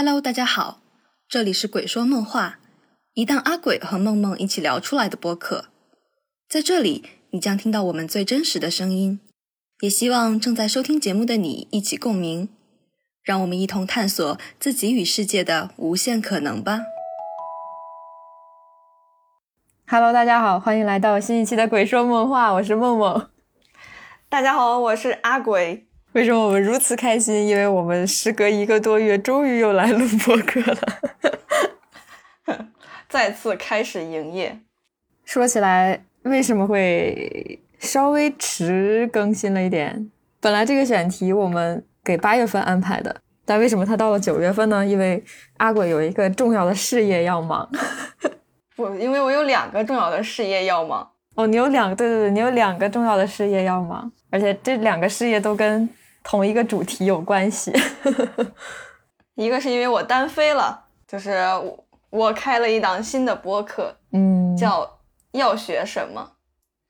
Hello，大家好，这里是鬼说梦话，一档阿鬼和梦梦一起聊出来的播客。在这里，你将听到我们最真实的声音，也希望正在收听节目的你一起共鸣，让我们一同探索自己与世界的无限可能吧。Hello，大家好，欢迎来到新一期的《鬼说梦话》，我是梦梦。大家好，我是阿鬼。为什么我们如此开心？因为我们时隔一个多月，终于又来录播客了，再次开始营业。说起来，为什么会稍微迟更新了一点？本来这个选题我们给八月份安排的，但为什么它到了九月份呢？因为阿鬼有一个重要的事业要忙。我，因为我有两个重要的事业要忙。哦，你有两个，对对对，你有两个重要的事业要忙，而且这两个事业都跟同一个主题有关系。一个是因为我单飞了，就是我我开了一档新的播客，嗯，叫要学什么，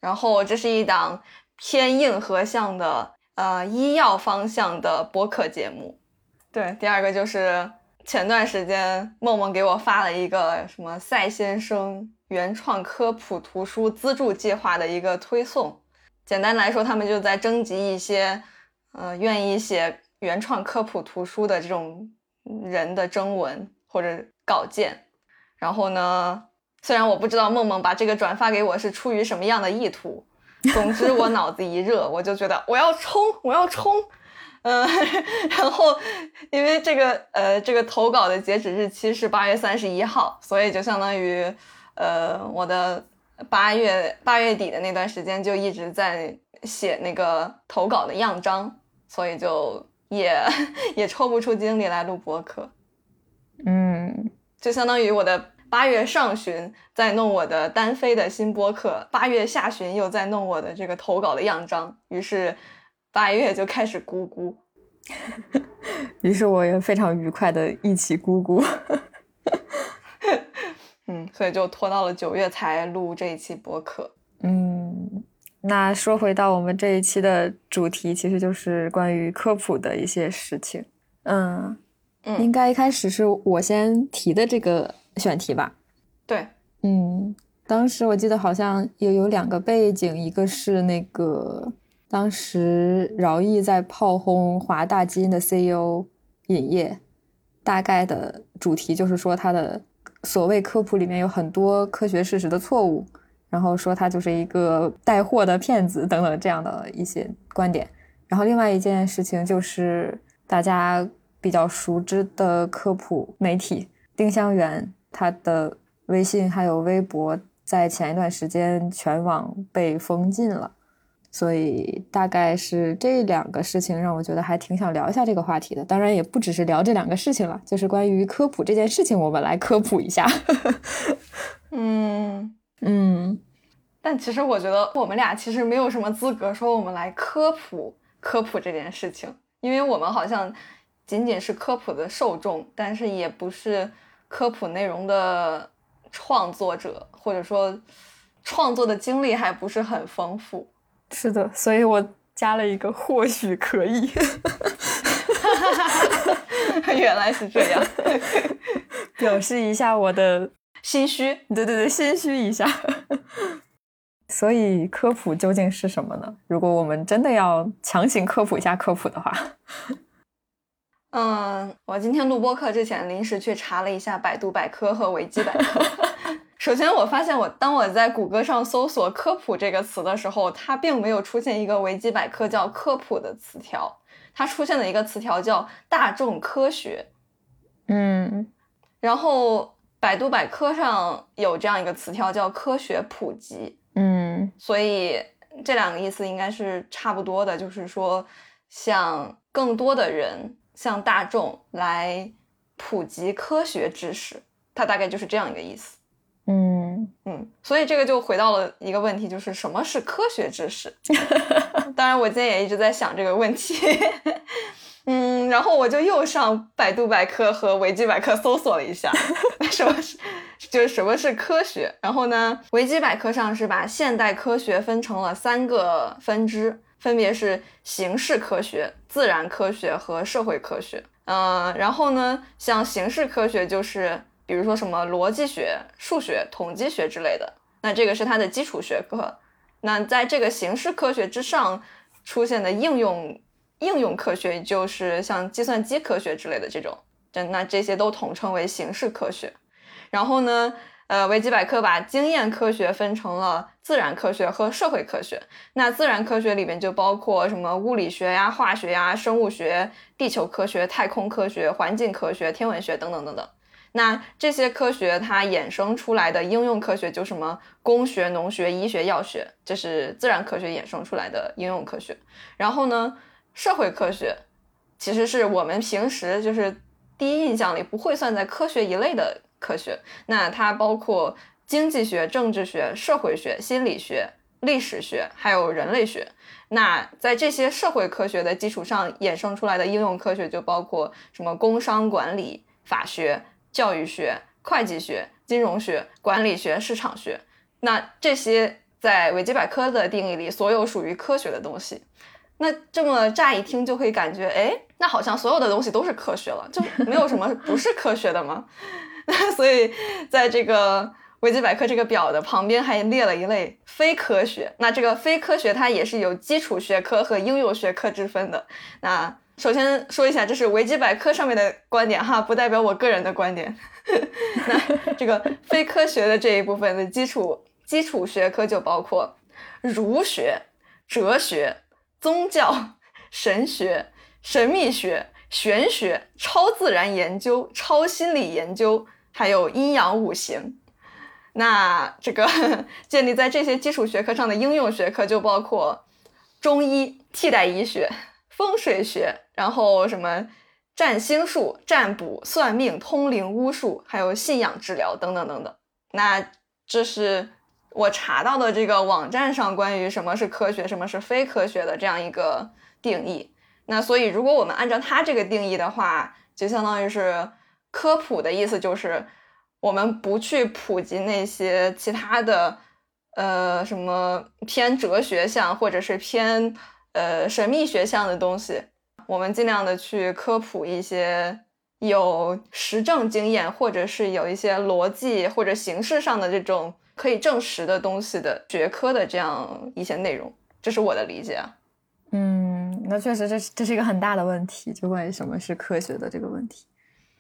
然后这是一档偏硬核向的呃医药方向的播客节目。对，第二个就是前段时间梦梦给我发了一个什么赛先生原创科普图书资助计划的一个推送。简单来说，他们就在征集一些呃愿意写原创科普图书的这种人的征文或者稿件。然后呢，虽然我不知道梦梦把这个转发给我是出于什么样的意图，总之我脑子一热，我就觉得我要冲，我要冲。嗯，然后因为这个呃，这个投稿的截止日期是八月三十一号，所以就相当于呃，我的八月八月底的那段时间就一直在写那个投稿的样章，所以就也 也抽不出精力来录播客。嗯，就相当于我的八月上旬在弄我的单飞的新播客，八月下旬又在弄我的这个投稿的样章，于是。八月就开始咕咕，于是我也非常愉快的一起咕咕，嗯，所以就拖到了九月才录这一期播客。嗯，那说回到我们这一期的主题，其实就是关于科普的一些事情。嗯，嗯应该一开始是我先提的这个选题吧？对，嗯，当时我记得好像也有两个背景，一个是那个。当时饶毅在炮轰华大基因的 CEO 尹烨，大概的主题就是说他的所谓科普里面有很多科学事实的错误，然后说他就是一个带货的骗子等等这样的一些观点。然后另外一件事情就是大家比较熟知的科普媒体丁香园，他的微信还有微博在前一段时间全网被封禁了。所以大概是这两个事情让我觉得还挺想聊一下这个话题的。当然也不只是聊这两个事情了，就是关于科普这件事情，我们来科普一下。嗯嗯，但其实我觉得我们俩其实没有什么资格说我们来科普科普这件事情，因为我们好像仅仅是科普的受众，但是也不是科普内容的创作者，或者说创作的经历还不是很丰富。是的，所以我加了一个或许可以。原来是这样，表示一下我的心虚。对对对，心虚一下。所以科普究竟是什么呢？如果我们真的要强行科普一下科普的话，嗯，我今天录播课之前临时去查了一下百度百科和维基百科。首先，我发现我当我在谷歌上搜索“科普”这个词的时候，它并没有出现一个维基百科叫“科普”的词条，它出现了一个词条叫“大众科学”。嗯，然后百度百科上有这样一个词条叫“科学普及”。嗯，所以这两个意思应该是差不多的，就是说向更多的人、向大众来普及科学知识，它大概就是这样一个意思。嗯嗯，所以这个就回到了一个问题，就是什么是科学知识？当然，我今天也一直在想这个问题。嗯，然后我就又上百度百科和维基百科搜索了一下，什么是就是什么是科学。然后呢，维基百科上是把现代科学分成了三个分支，分别是形式科学、自然科学和社会科学。嗯，然后呢，像形式科学就是比如说什么逻辑学、数学、统计学之类的，那这个是它的基础学科。那在这个形式科学之上出现的应用应用科学，就是像计算机科学之类的这种，那这些都统称为形式科学。然后呢？呃，维基百科把经验科学分成了自然科学和社会科学。那自然科学里面就包括什么物理学呀、化学呀、生物学、地球科学、太空科学、环境科学、天文学等等等等。那这些科学它衍生出来的应用科学就什么工学、农学、医学、药学，这是自然科学衍生出来的应用科学。然后呢，社会科学其实是我们平时就是第一印象里不会算在科学一类的。科学，那它包括经济学、政治学、社会学、心理学、历史学，还有人类学。那在这些社会科学的基础上衍生出来的应用科学，就包括什么工商管理、法学、教育学、会计学、金融学、管理学、市场学。那这些在维基百科的定义里，所有属于科学的东西。那这么乍一听就会感觉，哎，那好像所有的东西都是科学了，就没有什么不是科学的吗？那 所以，在这个维基百科这个表的旁边还列了一类非科学。那这个非科学它也是有基础学科和应用学科之分的。那首先说一下，这是维基百科上面的观点哈，不代表我个人的观点。那这个非科学的这一部分的基础基础学科就包括儒学、哲学、宗教、神学、神秘学、玄学、超自然研究、超心理研究。还有阴阳五行，那这个 建立在这些基础学科上的应用学科就包括中医、替代医学、风水学，然后什么占星术、占卜、算命、通灵、巫术，还有信仰治疗等等等等。那这是我查到的这个网站上关于什么是科学、什么是非科学的这样一个定义。那所以如果我们按照它这个定义的话，就相当于是。科普的意思就是，我们不去普及那些其他的，呃，什么偏哲学向或者是偏呃神秘学向的东西，我们尽量的去科普一些有实证经验或者是有一些逻辑或者形式上的这种可以证实的东西的学科的这样一些内容，这是我的理解啊。嗯，那确实这是这是一个很大的问题，就关于什么是科学的这个问题。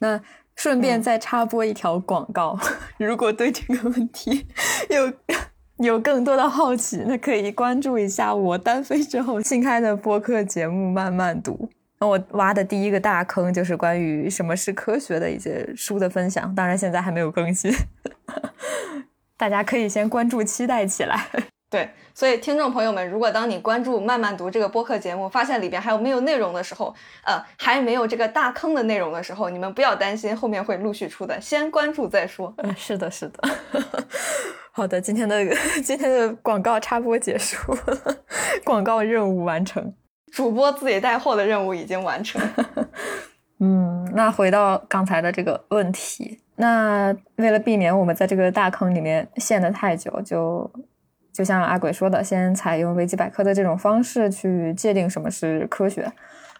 那顺便再插播一条广告，如果对这个问题有有更多的好奇，那可以关注一下我单飞之后新开的播客节目《慢慢读》。那我挖的第一个大坑就是关于什么是科学的一些书的分享，当然现在还没有更新，大家可以先关注期待起来。对，所以听众朋友们，如果当你关注慢慢读这个播客节目，发现里边还有没有内容的时候，呃，还没有这个大坑的内容的时候，你们不要担心，后面会陆续出的，先关注再说。嗯，是的，是的。好的，今天的今天的广告插播结束，广告任务完成，主播自己带货的任务已经完成。嗯，那回到刚才的这个问题，那为了避免我们在这个大坑里面陷得太久，就。就像阿鬼说的，先采用维基百科的这种方式去界定什么是科学，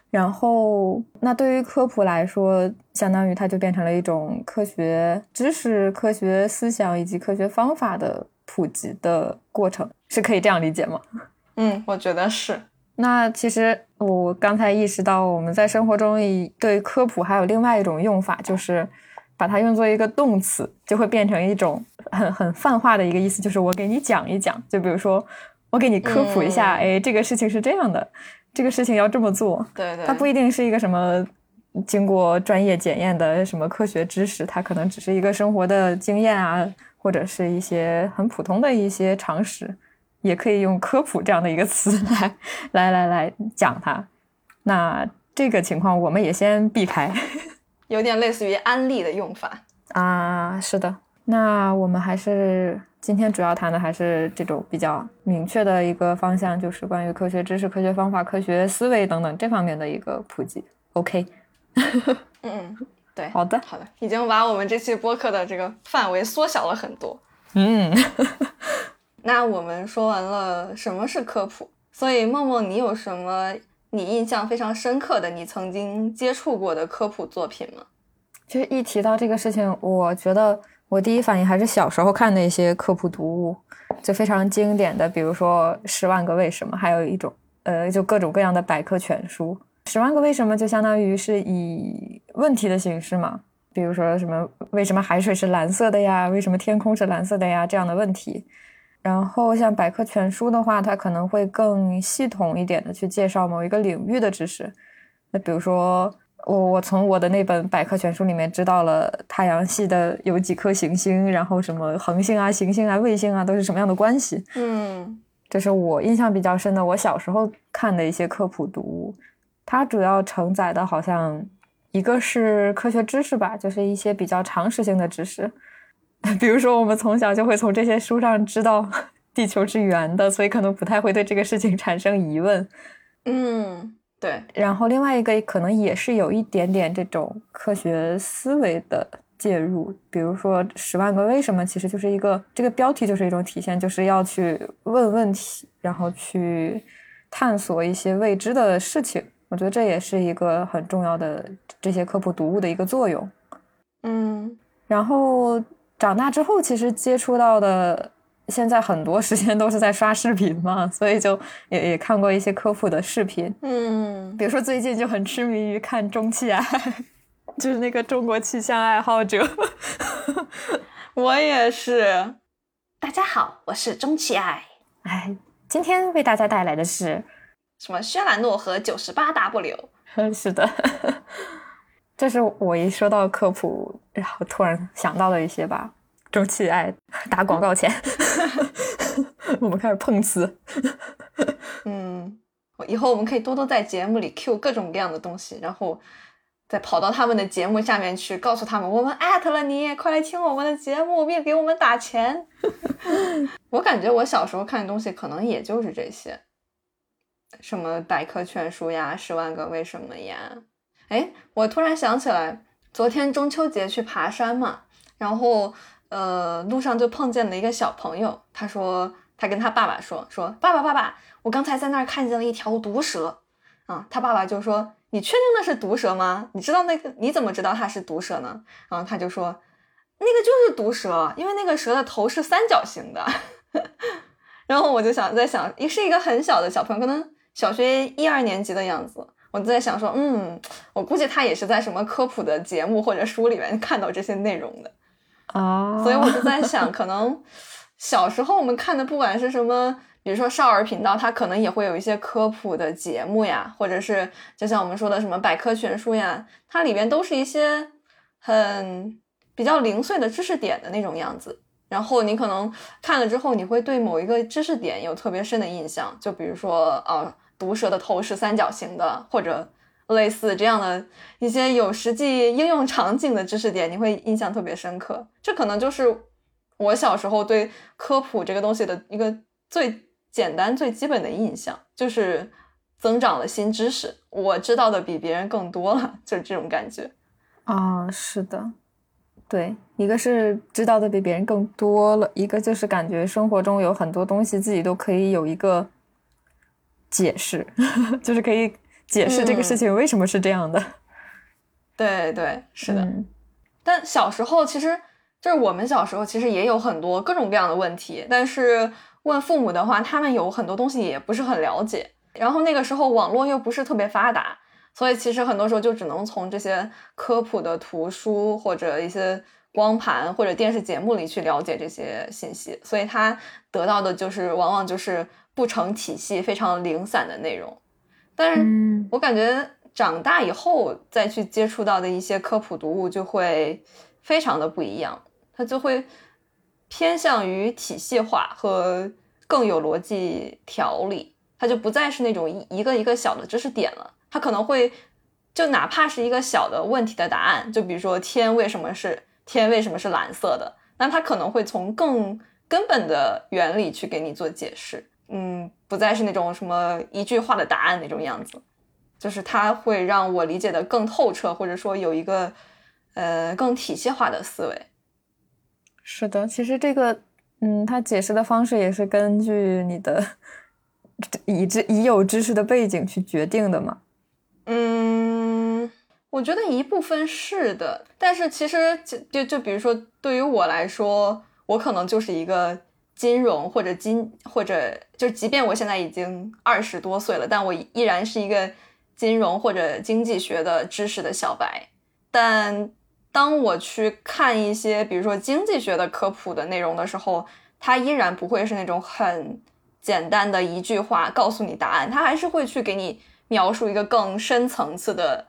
然后那对于科普来说，相当于它就变成了一种科学知识、科学思想以及科学方法的普及的过程，是可以这样理解吗？嗯，我觉得是。那其实我刚才意识到，我们在生活中对科普还有另外一种用法，就是把它用作一个动词，就会变成一种。很很泛化的一个意思，就是我给你讲一讲，就比如说我给你科普一下，哎，这个事情是这样的，这个事情要这么做。对对，它不一定是一个什么经过专业检验的什么科学知识，它可能只是一个生活的经验啊，或者是一些很普通的一些常识，也可以用科普这样的一个词来来来来讲它。那这个情况我们也先避开，有点类似于安利的用法啊，是的。那我们还是今天主要谈的还是这种比较明确的一个方向，就是关于科学知识、科学方法、科学思维等等这方面的一个普及。OK，嗯，对，好的，好的，已经把我们这期播客的这个范围缩小了很多。嗯，那我们说完了什么是科普，所以梦梦，你有什么你印象非常深刻的、你曾经接触过的科普作品吗？其实一提到这个事情，我觉得我第一反应还是小时候看的一些科普读物，就非常经典的，比如说《十万个为什么》，还有一种呃，就各种各样的百科全书。《十万个为什么》就相当于是以问题的形式嘛，比如说什么为什么海水是蓝色的呀？为什么天空是蓝色的呀？这样的问题。然后像百科全书的话，它可能会更系统一点的去介绍某一个领域的知识。那比如说，我我从我的那本百科全书里面知道了太阳系的有几颗行星，然后什么恒星啊、行星啊、卫星啊都是什么样的关系。嗯，这是我印象比较深的，我小时候看的一些科普读物。它主要承载的好像一个是科学知识吧，就是一些比较常识性的知识。比如说，我们从小就会从这些书上知道 地球是圆的，所以可能不太会对这个事情产生疑问。嗯，对。然后另外一个可能也是有一点点这种科学思维的介入，比如说《十万个为什么》，其实就是一个这个标题就是一种体现，就是要去问问题，然后去探索一些未知的事情。我觉得这也是一个很重要的这些科普读物的一个作用。嗯，然后。长大之后，其实接触到的，现在很多时间都是在刷视频嘛，所以就也也看过一些科普的视频。嗯，比如说最近就很痴迷于看中气爱，就是那个中国气象爱好者。我也是。大家好，我是中气爱。哎，今天为大家带来的是什么？轩岚诺和九十八 W。是的。这是我一说到科普，然后突然想到的一些吧。周期爱打广告钱，我们开始碰瓷。嗯，以后我们可以多多在节目里 Q 各种各样的东西，然后再跑到他们的节目下面去，告诉他们我们艾特了你，快来听我们的节目，并给我们打钱。我感觉我小时候看的东西可能也就是这些，什么百科全书呀，十万个为什么呀。哎，我突然想起来，昨天中秋节去爬山嘛，然后呃，路上就碰见了一个小朋友，他说他跟他爸爸说说，爸爸爸爸，我刚才在那儿看见了一条毒蛇，啊，他爸爸就说，你确定那是毒蛇吗？你知道那个你怎么知道它是毒蛇呢？然后他就说，那个就是毒蛇，因为那个蛇的头是三角形的。然后我就想在想，也是一个很小的小朋友，可能小学一二年级的样子。我就在想说，嗯，我估计他也是在什么科普的节目或者书里面看到这些内容的啊，所以我就在想，可能小时候我们看的不管是什么，比如说少儿频道，它可能也会有一些科普的节目呀，或者是就像我们说的什么百科全书呀，它里边都是一些很比较零碎的知识点的那种样子。然后你可能看了之后，你会对某一个知识点有特别深的印象，就比如说啊。毒蛇的头是三角形的，或者类似这样的一些有实际应用场景的知识点，你会印象特别深刻。这可能就是我小时候对科普这个东西的一个最简单、最基本的印象，就是增长了新知识，我知道的比别人更多了，就是这种感觉。啊，是的，对，一个是知道的比别人更多了，一个就是感觉生活中有很多东西自己都可以有一个。解释 就是可以解释这个事情为什么是这样的。对对，是的。但小时候其实就是我们小时候其实也有很多各种各样的问题，但是问父母的话，他们有很多东西也不是很了解。然后那个时候网络又不是特别发达，所以其实很多时候就只能从这些科普的图书或者一些光盘或者电视节目里去了解这些信息，所以他得到的就是往往就是。不成体系、非常零散的内容，但是我感觉长大以后再去接触到的一些科普读物就会非常的不一样，它就会偏向于体系化和更有逻辑条理，它就不再是那种一一个一个小的知识点了，它可能会就哪怕是一个小的问题的答案，就比如说天为什么是天为什么是蓝色的，那它可能会从更根本的原理去给你做解释。嗯，不再是那种什么一句话的答案那种样子，就是它会让我理解的更透彻，或者说有一个呃更体系化的思维。是的，其实这个嗯，它解释的方式也是根据你的已知已有知识的背景去决定的嘛？嗯，我觉得一部分是的，但是其实就就就比如说，对于我来说，我可能就是一个金融或者金或者就即便我现在已经二十多岁了，但我依然是一个金融或者经济学的知识的小白。但当我去看一些比如说经济学的科普的内容的时候，它依然不会是那种很简单的一句话告诉你答案，它还是会去给你描述一个更深层次的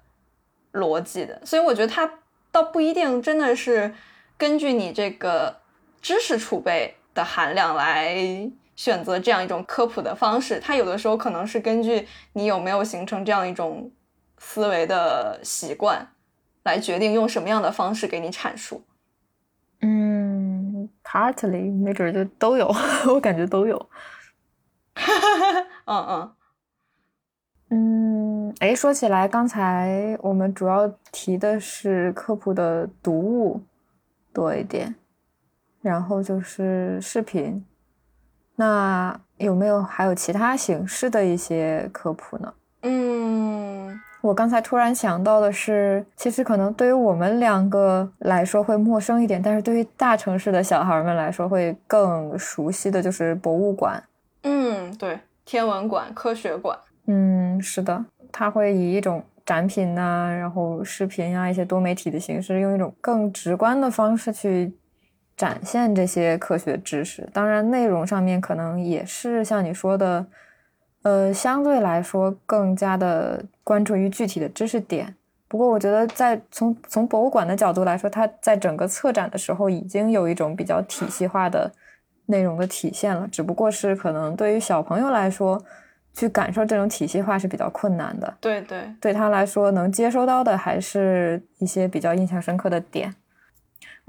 逻辑的。所以我觉得它倒不一定真的是根据你这个知识储备的含量来选择这样一种科普的方式，它有的时候可能是根据你有没有形成这样一种思维的习惯来决定用什么样的方式给你阐述。嗯，partly 没准就都有，我感觉都有。嗯 嗯嗯，哎，说起来，刚才我们主要提的是科普的读物多一点，然后就是视频。那有没有还有其他形式的一些科普呢？嗯，我刚才突然想到的是，其实可能对于我们两个来说会陌生一点，但是对于大城市的小孩们来说会更熟悉的就是博物馆。嗯，对，天文馆、科学馆。嗯，是的，它会以一种展品呐、然后视频啊一些多媒体的形式，用一种更直观的方式去展现这些科学知识。当然，内容上面可能也是像你说的，呃，相对来说更加的关注于具体的知识点。不过，我觉得在从从博物馆的角度来说，它在整个策展的时候已经有一种比较体系化的内容的体现了，只不过是可能对于小朋友来说，去感受这种体系化是比较困难的。对对，对他来说，能接收到的还是一些比较印象深刻的点。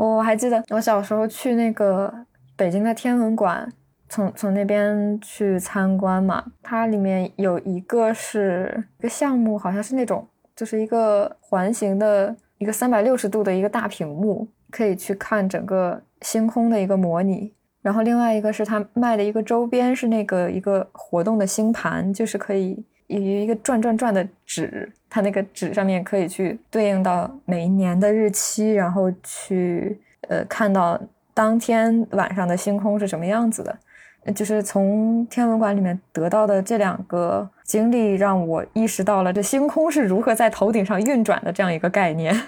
我还记得我小时候去那个北京的天文馆，从从那边去参观嘛，它里面有一个是一个项目，好像是那种就是一个环形的一个三百六十度的一个大屏幕，可以去看整个星空的一个模拟。然后另外一个是他卖的一个周边，是那个一个活动的星盘，就是可以一个转转转的纸，它那个纸上面可以去对应到每一年的日期，然后去呃看到当天晚上的星空是什么样子的。呃就是从天文馆里面得到的这两个经历，让我意识到了这星空是如何在头顶上运转的这样一个概念。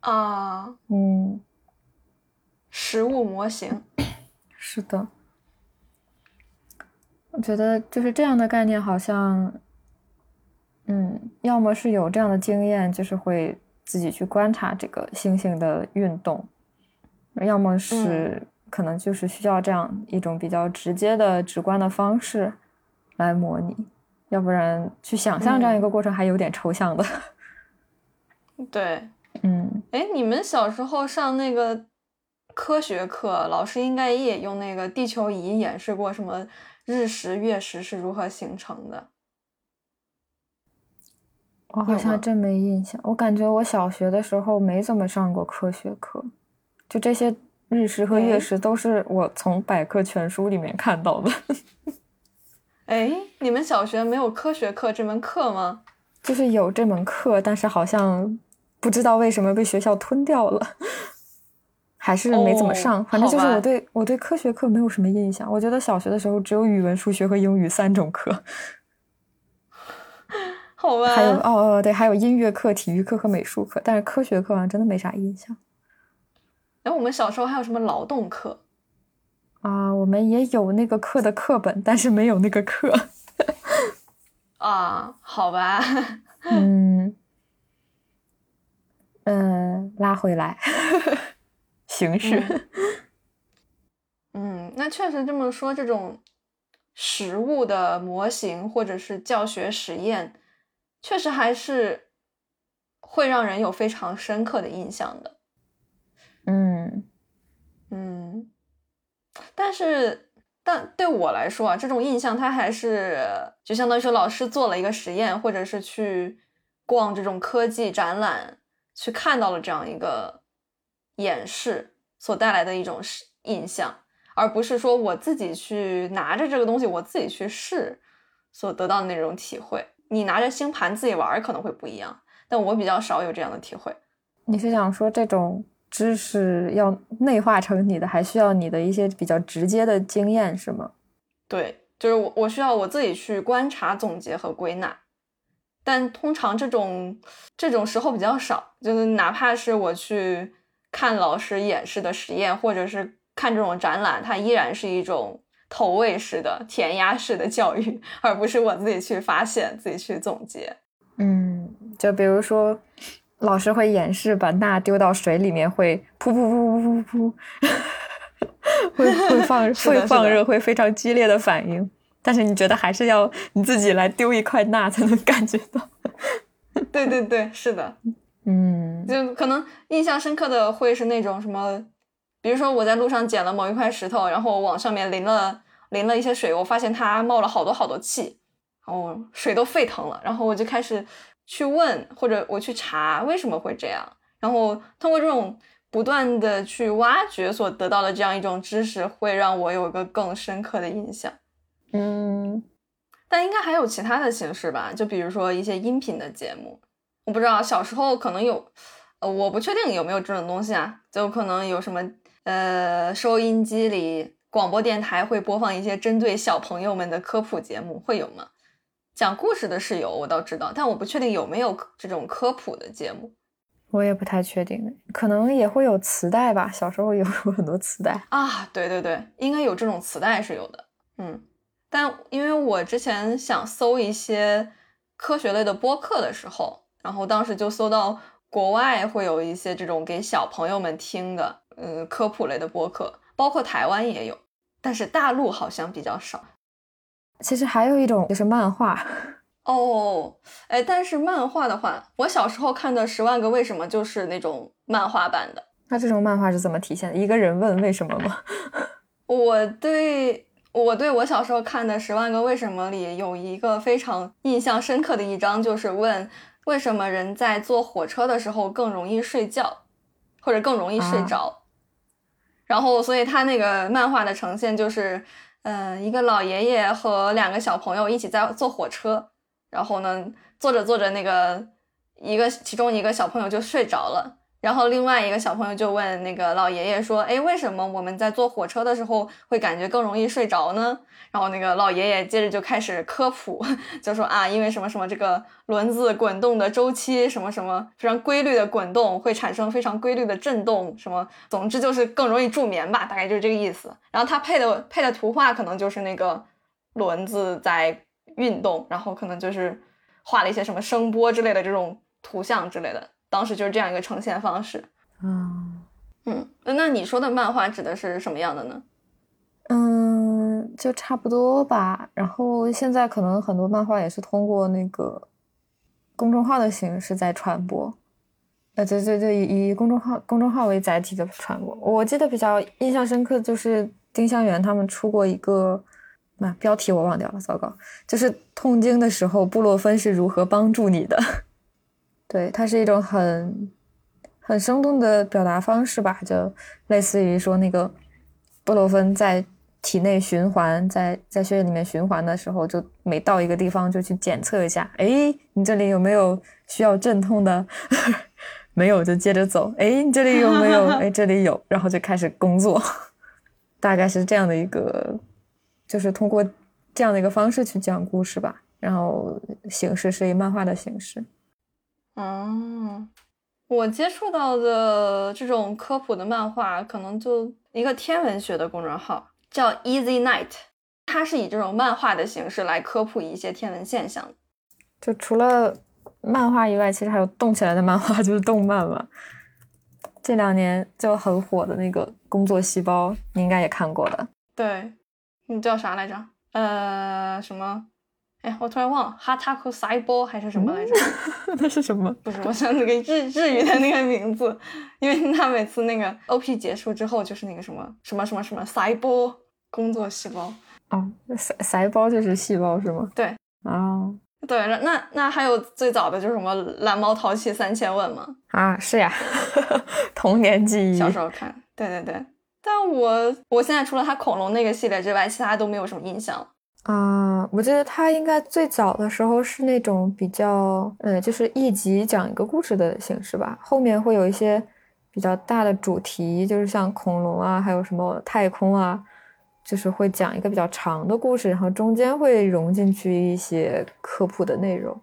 啊，嗯，实物模型。是的，我觉得就是这样的概念，好像，嗯，要么是有这样的经验，就是会自己去观察这个星星的运动，要么是可能就是需要这样一种比较直接的、直观的方式来模拟，要不然去想象这样一个过程还有点抽象的。对，嗯，哎，你们小时候上那个科学课，老师应该也用那个地球仪演示过什么日食、月食是如何形成的。我好像真没印象，我感觉我小学的时候没怎么上过科学课，就这些日食和月食都是我从百科全书里面看到的。哎，你们小学没有科学课这门课吗？就是有这门课，但是好像不知道为什么被学校吞掉了，还是没怎么上。哦反正就是我对我对科学课没有什么印象。我觉得小学的时候只有语文、数学和英语三种课，好吧，还有哦哦对，还有音乐课、体育课和美术课。但是科学课好像真的没啥印象哎，我们小时候还有什么劳动课？啊。我们也有那个课的课本，但是没有那个课。啊，好吧，嗯嗯，拉回来，形式。嗯，那确实这么说，这种实物的模型或者是教学实验，确实还是会让人有非常深刻的印象的。嗯嗯，但是，但对我来说啊，这种印象它还是就相当于说老师做了一个实验，或者是去逛这种科技展览，去看到了这样一个演示所带来的一种是印象，而不是说我自己去拿着这个东西我自己去试，所得到的那种体会。你拿着星盘自己玩可能会不一样，但我比较少有这样的体会。你是想说这种知识要内化成你的，还需要你的一些比较直接的经验，是吗？对，就是我我需要我自己去观察、总结和归纳，但通常这种这种时候比较少，就是哪怕是我去看老师演示的实验，或者是看这种展览，它依然是一种。投喂式的、填鸭式的教育，而不是我自己去发现、自己去总结。嗯，就比如说，老师会演示把钠丢到水里面会噗噗噗噗噗噗，会会 放会放热，会非常激烈的反应。但是你觉得还是要你自己来丢一块钠才能 感觉到？对对对，是的。嗯，就可能印象深刻的会是那种什么。比如说我在路上捡了某一块石头，然后我往上面淋了淋了一些水，我发现它冒了好多好多气，哦，水都沸腾了，然后我就开始去问或者我去查为什么会这样，然后通过这种不断的去挖掘所得到的这样一种知识，会让我有一个更深刻的印象。嗯，但应该还有其他的形式吧，就比如说一些音频的节目，我不知道小时候可能有，呃，我不确定有没有这种东西啊，就可能有什么。呃，收音机里广播电台会播放一些针对小朋友们的科普节目，会有吗？讲故事的是有，我倒知道，但我不确定有没有这种科普的节目。我也不太确定，可能也会有磁带吧。小时候 有很多磁带啊，对对对，应该有这种磁带是有的。嗯，但因为我之前想搜一些科学类的播客的时候，然后当时就搜到国外会有一些这种给小朋友们听的。嗯，科普类的播客，包括台湾也有，但是大陆好像比较少。其实还有一种就是漫画 哦，哎，但是漫画的话，我小时候看的《十万个为什么》就是那种漫画版的。那这种漫画是怎么体现的？一个人问为什么吗？我对我对我小时候看的《十万个为什么》里有一个非常印象深刻的一章，就是问为什么人在坐火车的时候更容易睡觉，或者更容易睡着。然后，所以他那个漫画的呈现就是，嗯，一个老爷爷和两个小朋友一起在坐火车，然后呢，坐着坐着，那个一个其中一个小朋友就睡着了。然后另外一个小朋友就问那个老爷爷说：“哎，为什么我们在坐火车的时候会感觉更容易睡着呢？”然后那个老爷爷接着就开始科普，就说啊，因为什么什么这个轮子滚动的周期什么什么非常规律的滚动会产生非常规律的震动，什么总之就是更容易助眠吧，大概就是这个意思。然后他配的配的图画可能就是那个轮子在运动，然后可能就是画了一些什么声波之类的这种图像之类的。当时就是这样一个呈现方式，嗯嗯，那你说的漫画指的是什么样的呢？嗯，就差不多吧。然后现在可能很多漫画也是通过那个公众号的形式在传播，呃，对对对，以公众号公众号为载体的传播。我记得比较印象深刻就是丁香园他们出过一个，那标题我忘掉了，糟糕，就是痛经的时候布洛芬是如何帮助你的。对，它是一种很很生动的表达方式吧，就类似于说那个布洛芬在体内循环，在在血液里面循环的时候，就每到一个地方就去检测一下，哎，你这里有没有需要镇痛的？没有就接着走，哎，你这里有没有？哎，这里有，然后就开始工作，大概是这样的一个，就是通过这样的一个方式去讲故事吧，然后形式是以漫画的形式。嗯，我接触到的这种科普的漫画，可能就一个天文学的公众号叫 Easy Night，它是以这种漫画的形式来科普一些天文现象。就除了漫画以外，其实还有动起来的漫画，就是动漫嘛。这两年就很火的那个《工作细胞》，你应该也看过的。对，你叫啥来着？呃，什么？哎，我突然忘了，哈塔库塞波还是什么来着？那是什么？不是，我想那个日日语的那个名字，因为他每次那个 OP 结束之后就是那个什么什么什么什么塞波工作细胞。哦，塞塞胞就是细胞是吗？对。啊，对，那那还有最早的就是什么蓝猫淘气三千问吗？啊，是呀，童年记忆。小时候看，对对对。但我我现在除了他恐龙那个系列之外，其他都没有什么印象了。啊，我记得他应该最早的时候是那种比较，呃，就是一集讲一个故事的形式吧。后面会有一些比较大的主题，就是像恐龙啊，还有什么太空啊，就是会讲一个比较长的故事，然后中间会融进去一些科普的内容。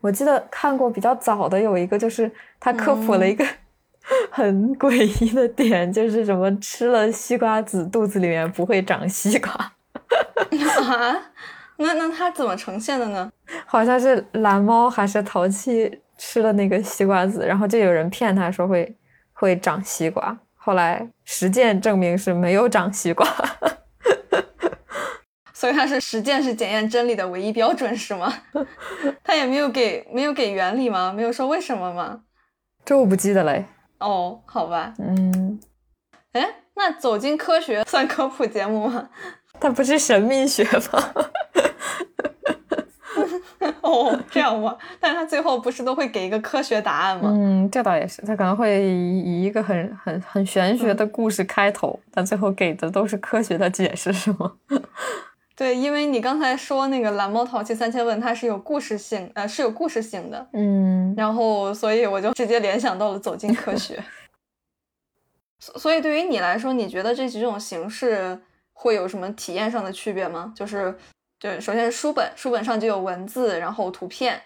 我记得看过比较早的有一个，就是他科普了一个 很诡异的点，就是什么吃了西瓜籽肚子里面不会长西瓜。啊，那那它怎么呈现的呢？好像是蓝猫还是淘气吃了那个西瓜籽，然后就有人骗他说会会长西瓜，后来实践证明是没有长西瓜。所以它是实践是检验真理的唯一标准是吗？他也没有给没有给原理吗？没有说为什么吗？这我不记得嘞。哦，好吧。嗯，哎，那走进科学算科普节目吗？它不是神秘学吗？哦，这样吗？但是他最后不是都会给一个科学答案吗？嗯，这倒也是，他可能会以一个很很很玄学的故事开头，但最后给的都是科学的解释，是吗？对，因为你刚才说那个蓝猫淘气三千问，它是有故事性，呃，是有故事性的，嗯，然后所以我就直接联想到了走进科学。所所以对于你来说，你觉得这几种形式？会有什么体验上的区别吗？就是，对，首先是书本，书本上就有文字，然后图片，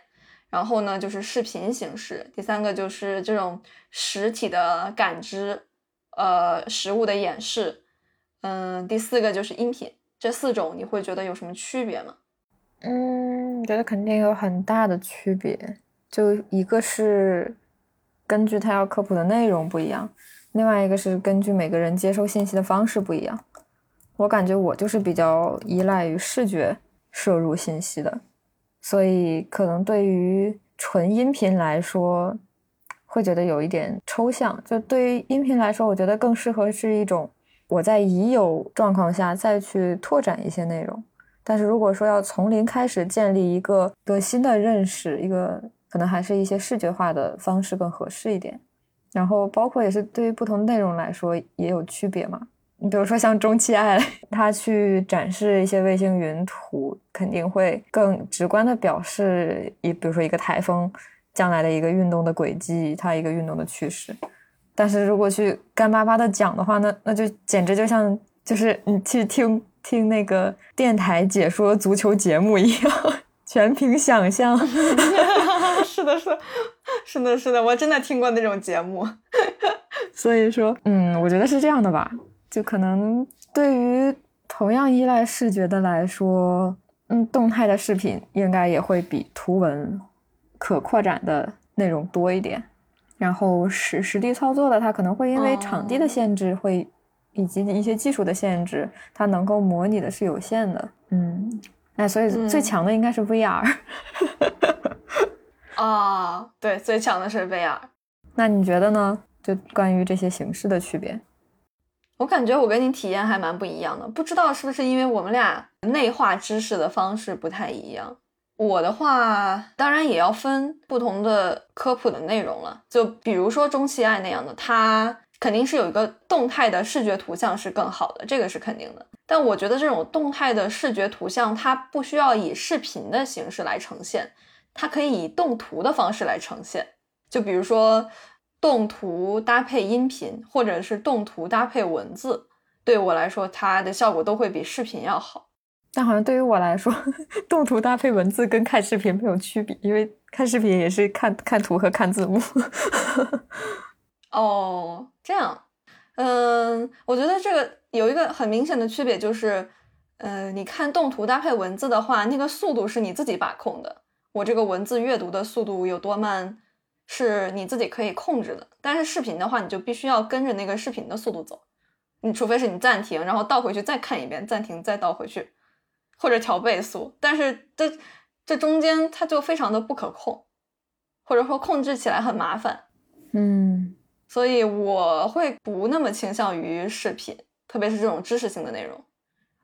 然后呢就是视频形式，第三个就是这种实体的感知，呃，实物的演示，嗯，第四个就是音频，这四种你会觉得有什么区别吗？嗯，我觉得肯定有很大的区别，就一个是根据他要科普的内容不一样，另外一个是根据每个人接收信息的方式不一样。我感觉我就是比较依赖于视觉摄入信息的，所以可能对于纯音频来说，会觉得有一点抽象。就对于音频来说，我觉得更适合是一种我在已有状况下再去拓展一些内容。但是如果说要从零开始建立一个个新的认识，一个可能还是一些视觉化的方式更合适一点。然后包括也是对于不同内容来说也有区别嘛。你比如说像中期爱，他去展示一些卫星云图，肯定会更直观的表示一，比如说一个台风将来的一个运动的轨迹，它一个运动的趋势。但是如果去干巴巴的讲的话，那那就简直就像就是你去听听那个电台解说足球节目一样，全凭想象。是的，是的，是的，是的，我真的听过那种节目。所以说，嗯，我觉得是这样的吧。就可能对于同样依赖视觉的来说，嗯，动态的视频应该也会比图文可扩展的内容多一点。然后实实地操作的，它可能会因为场地的限制，会以及一些技术的限制，它能够模拟的是有限的。嗯，哎，所以最强的应该是 VR。啊，对，最强的是 VR。那你觉得呢？就关于这些形式的区别？我感觉我跟你体验还蛮不一样的，不知道是不是因为我们俩内化知识的方式不太一样。我的话，当然也要分不同的科普的内容了。就比如说中期爱那样的，它肯定是有一个动态的视觉图像是更好的，这个是肯定的。但我觉得这种动态的视觉图像，它不需要以视频的形式来呈现，它可以以动图的方式来呈现。就比如说。动图搭配音频，或者是动图搭配文字，对我来说，它的效果都会比视频要好。但好像对于我来说，动图搭配文字跟看视频没有区别，因为看视频也是看看图和看字幕。哦，这样，嗯，我觉得这个有一个很明显的区别，就是，嗯，你看动图搭配文字的话，那个速度是你自己把控的。我这个文字阅读的速度有多慢？是你自己可以控制的，但是视频的话，你就必须要跟着那个视频的速度走。你除非是你暂停，然后倒回去再看一遍，暂停再倒回去，或者调倍速。但是这这中间它就非常的不可控，或者说控制起来很麻烦。嗯，所以我会不那么倾向于视频，特别是这种知识性的内容。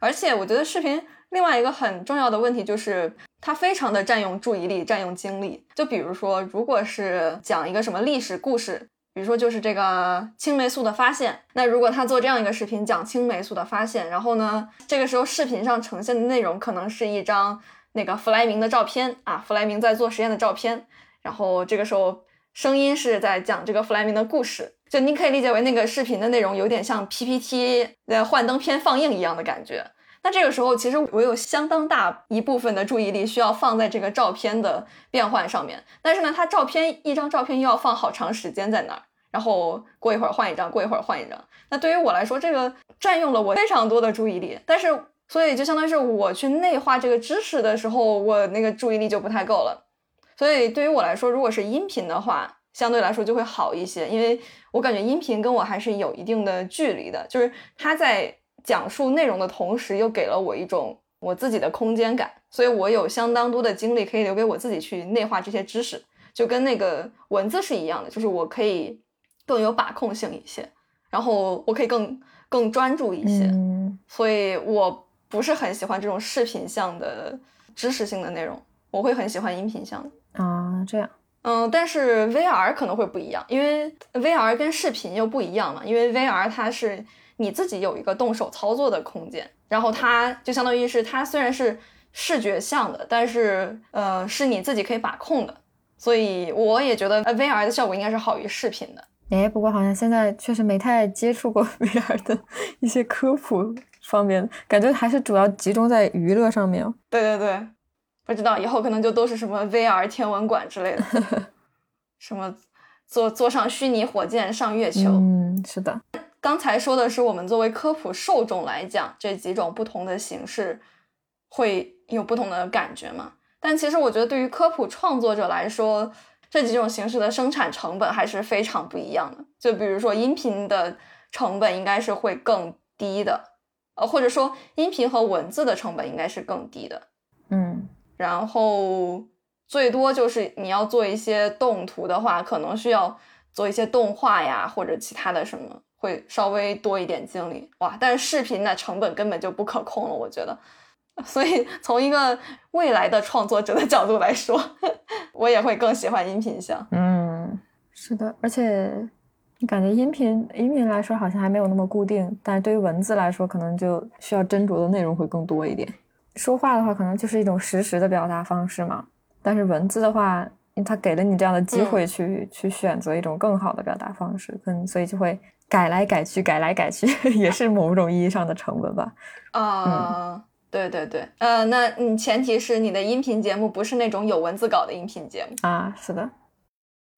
而且我觉得视频另外一个很重要的问题就是。它非常的占用注意力，占用精力。就比如说，如果是讲一个什么历史故事，比如说就是这个青霉素的发现。那如果他做这样一个视频讲青霉素的发现，然后呢，这个时候视频上呈现的内容可能是一张那个弗莱明的照片啊，弗莱明在做实验的照片。然后这个时候声音是在讲这个弗莱明的故事，就你可以理解为那个视频的内容有点像 PPT 的幻灯片放映一样的感觉。那这个时候，其实我有相当大一部分的注意力需要放在这个照片的变换上面。但是呢，它照片一张照片又要放好长时间在那儿，然后过一会儿换一张，过一会儿换一张。那对于我来说，这个占用了我非常多的注意力。但是，所以就相当于是我去内化这个知识的时候，我那个注意力就不太够了。所以对于我来说，如果是音频的话，相对来说就会好一些，因为我感觉音频跟我还是有一定的距离的，就是它在。讲述内容的同时，又给了我一种我自己的空间感，所以我有相当多的精力可以留给我自己去内化这些知识，就跟那个文字是一样的，就是我可以更有把控性一些，然后我可以更更专注一些，嗯。所以我不是很喜欢这种视频向的知识性的内容，我会很喜欢音频向的。啊，这样，嗯，但是 VR 可能会不一样，因为 VR 跟视频又不一样嘛，因为 VR 它是。你自己有一个动手操作的空间，然后它就相当于是它虽然是视觉像的，但是呃是你自己可以把控的，所以我也觉得 VR 的效果应该是好于视频的。哎，不过好像现在确实没太接触过 VR 的一些科普方面，感觉还是主要集中在娱乐上面。对对对，不知道以后可能就都是什么 VR 天文馆之类的，什么坐坐上虚拟火箭上月球。嗯，是的。刚才说的是我们作为科普受众来讲，这几种不同的形式会有不同的感觉嘛？但其实我觉得，对于科普创作者来说，这几种形式的生产成本还是非常不一样的。就比如说，音频的成本应该是会更低的，呃，或者说音频和文字的成本应该是更低的。嗯，然后最多就是你要做一些动图的话，可能需要做一些动画呀，或者其他的什么。会稍微多一点精力哇，但是视频的成本根本就不可控了，我觉得。所以从一个未来的创作者的角度来说，我也会更喜欢音频向。嗯，是的，而且感觉音频音频来说好像还没有那么固定，但是对于文字来说，可能就需要斟酌的内容会更多一点。说话的话，可能就是一种实时的表达方式嘛，但是文字的话，因为他给了你这样的机会去去选择一种更好的表达方式，嗯，所以就会。改来改去，改来改去，也是某种意义上的成本吧。啊，对对对，呃，那你前提是你的音频节目不是那种有文字稿的音频节目啊？是的。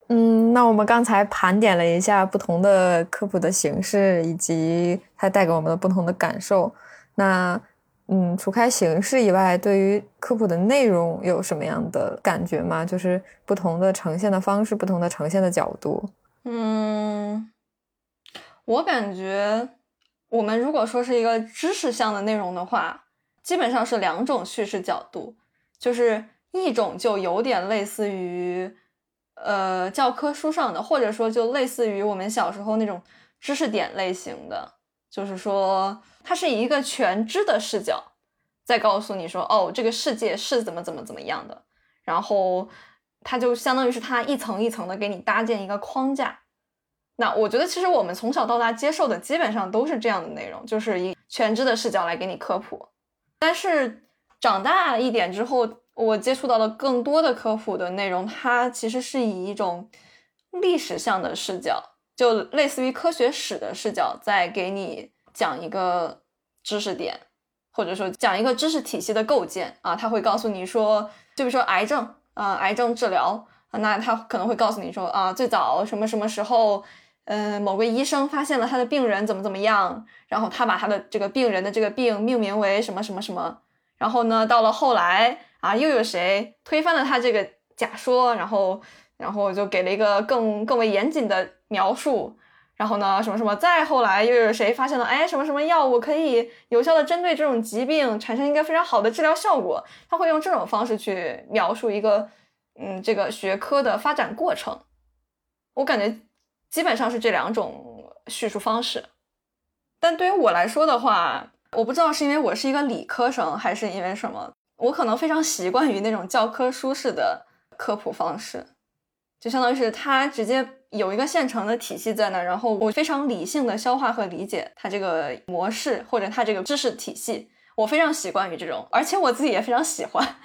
嗯，那我们刚才盘点了一下不同的科普的形式，以及它带给我们的不同的感受。那，嗯，除开形式以外，对于科普的内容有什么样的感觉吗？就是不同的呈现的方式，不同的呈现的角度。嗯。我感觉，我们如果说是一个知识向的内容的话，基本上是两种叙事角度，就是一种就有点类似于，呃，教科书上的，或者说就类似于我们小时候那种知识点类型的，就是说它是以一个全知的视角，在告诉你说，哦，这个世界是怎么怎么怎么样的，然后它就相当于是它一层一层的给你搭建一个框架。那我觉得，其实我们从小到大接受的基本上都是这样的内容，就是以全知的视角来给你科普。但是长大一点之后，我接触到的更多的科普的内容，它其实是以一种历史向的视角，就类似于科学史的视角，在给你讲一个知识点，或者说讲一个知识体系的构建啊。他会告诉你说，就比如说癌症啊，癌症治疗啊，那他可能会告诉你说啊，最早什么什么时候。嗯，某个医生发现了他的病人怎么怎么样，然后他把他的这个病人的这个病命名为什么什么什么，然后呢，到了后来啊，又有谁推翻了他这个假说，然后，然后就给了一个更更为严谨的描述，然后呢，什么什么，再后来又有谁发现了，哎，什么什么药物可以有效的针对这种疾病，产生一个非常好的治疗效果，他会用这种方式去描述一个，嗯，这个学科的发展过程，我感觉。基本上是这两种叙述方式，但对于我来说的话，我不知道是因为我是一个理科生，还是因为什么，我可能非常习惯于那种教科书式的科普方式。就相当于是它直接有一个现成的体系在那，然后我非常理性的消化和理解它这个模式或者它这个知识体系，我非常习惯于这种，而且我自己也非常喜欢。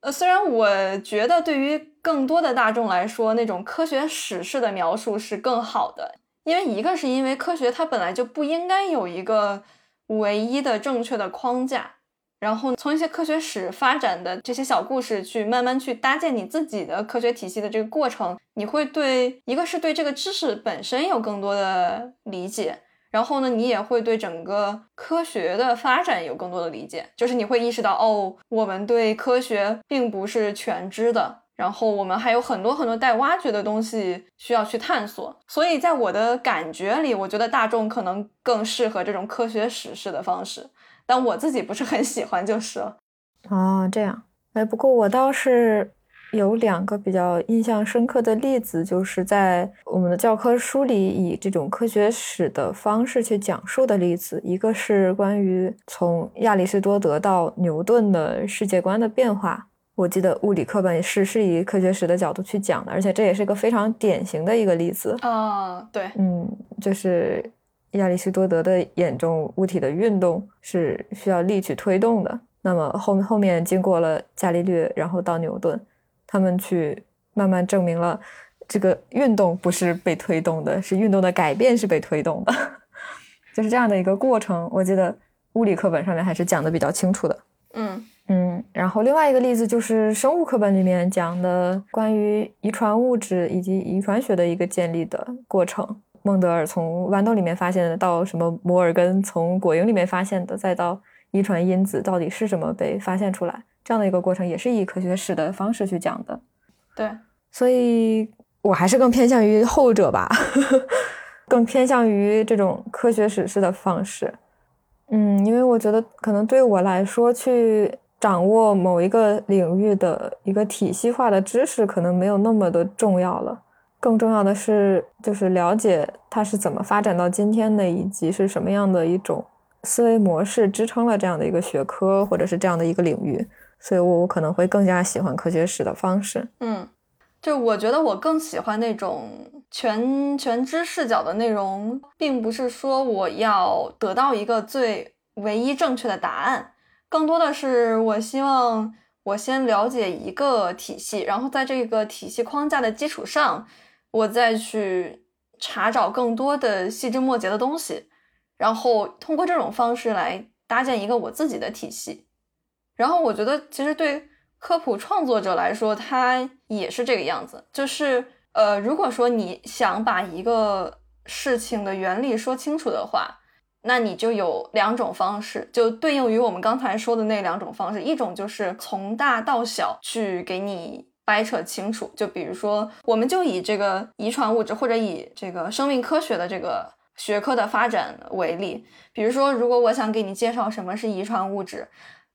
呃，虽然我觉得对于更多的大众来说，那种科学史式的描述是更好的，因为一个是因为科学它本来就不应该有一个唯一的正确的框架，然后从一些科学史发展的这些小故事去慢慢去搭建你自己的科学体系的这个过程，你会对一个是对这个知识本身有更多的理解。然后呢，你也会对整个科学的发展有更多的理解，就是你会意识到，哦，我们对科学并不是全知的，然后我们还有很多很多待挖掘的东西需要去探索。所以在我的感觉里，我觉得大众可能更适合这种科学史式的方式，但我自己不是很喜欢，就是了。哦，这样，哎，不过我倒是。有两个比较印象深刻的例子，就是在我们的教科书里以这种科学史的方式去讲述的例子。一个是关于从亚里士多德到牛顿的世界观的变化，我记得物理课本是是以科学史的角度去讲的，而且这也是个非常典型的一个例子啊。对，嗯，就是亚里士多德的眼中，物体的运动是需要力去推动的。那么后后面经过了伽利略，然后到牛顿。他们去慢慢证明了，这个运动不是被推动的，是运动的改变是被推动的，就是这样的一个过程。我记得物理课本上面还是讲的比较清楚的。嗯嗯，然后另外一个例子就是生物课本里面讲的关于遗传物质以及遗传学的一个建立的过程。孟德尔从豌豆里面发现的，到什么摩尔根从果蝇里面发现的，再到遗传因子到底是什么被发现出来。这样的一个过程也是以科学史的方式去讲的，对，所以我还是更偏向于后者吧，更偏向于这种科学史式的方式。嗯，因为我觉得可能对我来说，去掌握某一个领域的一个体系化的知识，可能没有那么的重要了。更重要的是，就是了解它是怎么发展到今天的，以及是什么样的一种思维模式支撑了这样的一个学科，或者是这样的一个领域。所以，我我可能会更加喜欢科学史的方式。嗯，就我觉得我更喜欢那种全全知视角的内容，并不是说我要得到一个最唯一正确的答案，更多的是我希望我先了解一个体系，然后在这个体系框架的基础上，我再去查找更多的细枝末节的东西，然后通过这种方式来搭建一个我自己的体系。然后我觉得，其实对科普创作者来说，他也是这个样子。就是，呃，如果说你想把一个事情的原理说清楚的话，那你就有两种方式，就对应于我们刚才说的那两种方式。一种就是从大到小去给你掰扯清楚。就比如说，我们就以这个遗传物质或者以这个生命科学的这个学科的发展为例。比如说，如果我想给你介绍什么是遗传物质。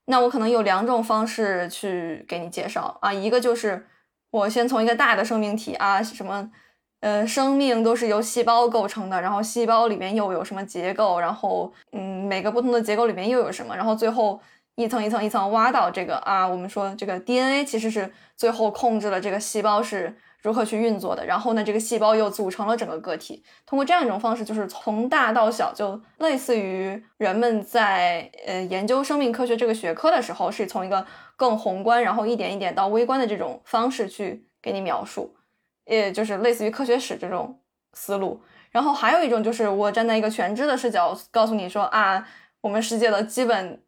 那我可能有两种方式去给你介绍啊，一个就是我先从一个大的生命体啊，什么，呃，生命都是由细胞构成的，然后细胞里面又有什么结构，然后嗯，每个不同的结构里面又有什么，然后最后一层一层一层挖到这个啊，我们说这个 DNA 其实是最后控制了这个细胞是。如何去运作的？然后呢，这个细胞又组成了整个个体。通过这样一种方式，就是从大到小，就类似于人们在呃研究生命科学这个学科的时候，是从一个更宏观，然后一点一点到微观的这种方式去给你描述，也就是类似于科学史这种思路。然后还有一种就是我站在一个全知的视角，告诉你说啊，我们世界的基本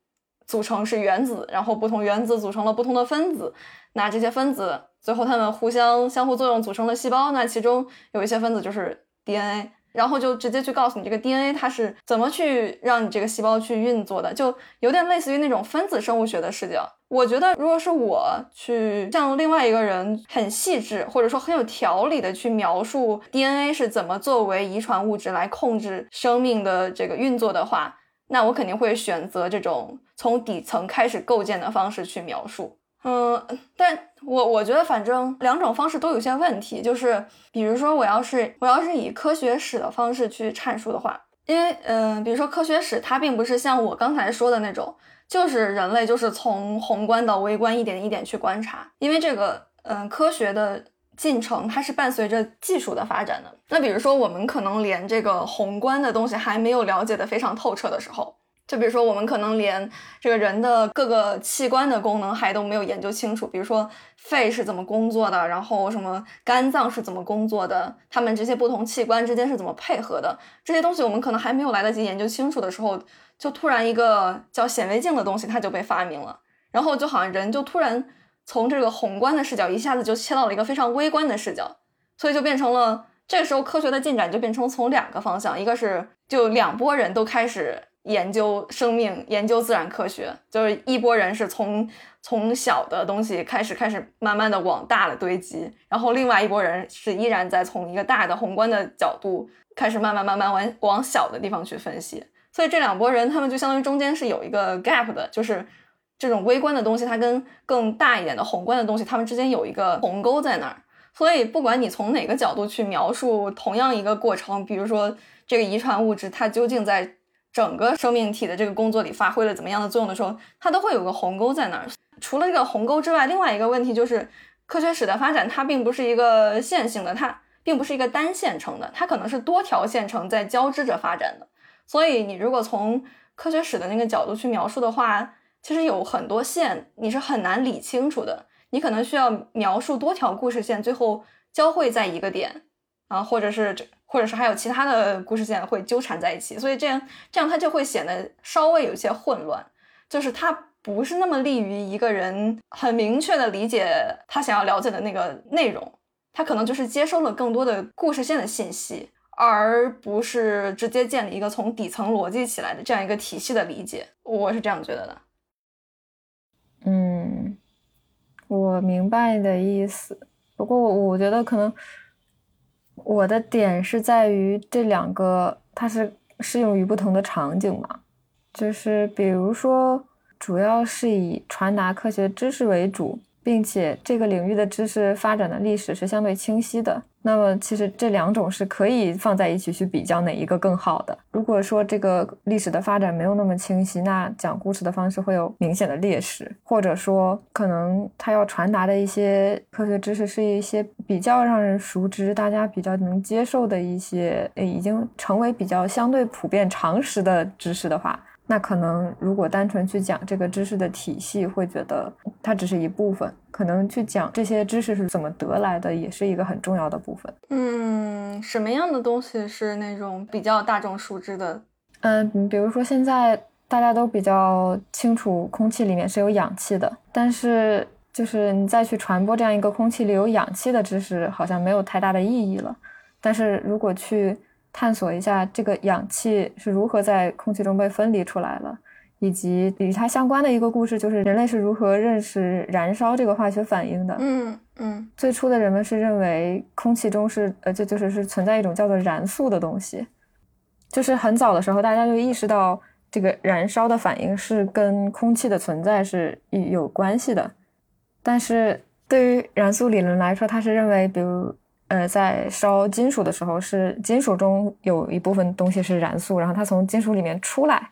组成是原子，然后不同原子组成了不同的分子，那这些分子。最后，它们互相相互作用组成了细胞。那其中有一些分子就是 DNA，然后就直接去告诉你这个 DNA 它是怎么去让你这个细胞去运作的，就有点类似于那种分子生物学的视角。我觉得，如果是我去向另外一个人很细致或者说很有条理的去描述 DNA 是怎么作为遗传物质来控制生命的这个运作的话，那我肯定会选择这种从底层开始构建的方式去描述。嗯，但我我觉得反正两种方式都有些问题，就是比如说我要是我要是以科学史的方式去阐述的话，因为嗯，比如说科学史它并不是像我刚才说的那种，就是人类就是从宏观到微观一点一点去观察，因为这个嗯科学的进程，它是伴随着技术的发展的。那比如说，我们可能连这个宏观的东西还没有了解的非常透彻的时候，就比如说，我们可能连这个人的各个器官的功能还都没有研究清楚，比如说肺是怎么工作的，然后什么肝脏是怎么工作的，他们这些不同器官之间是怎么配合的，这些东西我们可能还没有来得及研究清楚的时候，就突然一个叫显微镜的东西它就被发明了，然后就好像人就突然从这个宏观的视角一下子就切到了一个非常微观的视角，所以就变成了这个时候科学的进展就变成从两个方向，一个是就两拨人都开始。研究生命，研究自然科学，就是一波人是从从小的东西开始，开始慢慢的往大了堆积，然后另外一波人是依然在从一个大的宏观的角度开始慢慢慢慢往往小的地方去分析。所以这两拨人，他们就相当于中间是有一个 gap 的，就是这种微观的东西，它跟更大一点的宏观的东西，它们之间有一个鸿沟在那儿。所以不管你从哪个角度去描述同样一个过程，比如说这个遗传物质它究竟在。整个生命体的这个工作里发挥了怎么样的作用的时候，它都会有个鸿沟在那儿。除了这个鸿沟之外，另外一个问题就是，科学史的发展它并不是一个线性的，它并不是一个单线程的，它可能是多条线程在交织着发展的。所以你如果从科学史的那个角度去描述的话，其实有很多线你是很难理清楚的。你可能需要描述多条故事线最后交汇在一个点啊，或者是这。或者是还有其他的故事线会纠缠在一起，所以这样这样它就会显得稍微有些混乱，就是它不是那么利于一个人很明确的理解他想要了解的那个内容，他可能就是接收了更多的故事线的信息，而不是直接建立一个从底层逻辑起来的这样一个体系的理解，我是这样觉得的。嗯，我明白你的意思，不过我觉得可能。我的点是在于这两个，它是适用于不同的场景嘛？就是比如说，主要是以传达科学知识为主。并且这个领域的知识发展的历史是相对清晰的。那么，其实这两种是可以放在一起去比较哪一个更好的。如果说这个历史的发展没有那么清晰，那讲故事的方式会有明显的劣势，或者说可能他要传达的一些科学知识是一些比较让人熟知、大家比较能接受的一些，已经成为比较相对普遍常识的知识的话。那可能，如果单纯去讲这个知识的体系，会觉得它只是一部分。可能去讲这些知识是怎么得来的，也是一个很重要的部分。嗯，什么样的东西是那种比较大众熟知的？嗯，比如说现在大家都比较清楚，空气里面是有氧气的，但是就是你再去传播这样一个空气里有氧气的知识，好像没有太大的意义了。但是如果去探索一下这个氧气是如何在空气中被分离出来了，以及与它相关的一个故事，就是人类是如何认识燃烧这个化学反应的。嗯嗯，最初的人们是认为空气中是呃，就就是是存在一种叫做燃素的东西，就是很早的时候大家就意识到这个燃烧的反应是跟空气的存在是有关系的。但是对于燃素理论来说，它是认为，比如。呃，在烧金属的时候，是金属中有一部分东西是燃素，然后它从金属里面出来，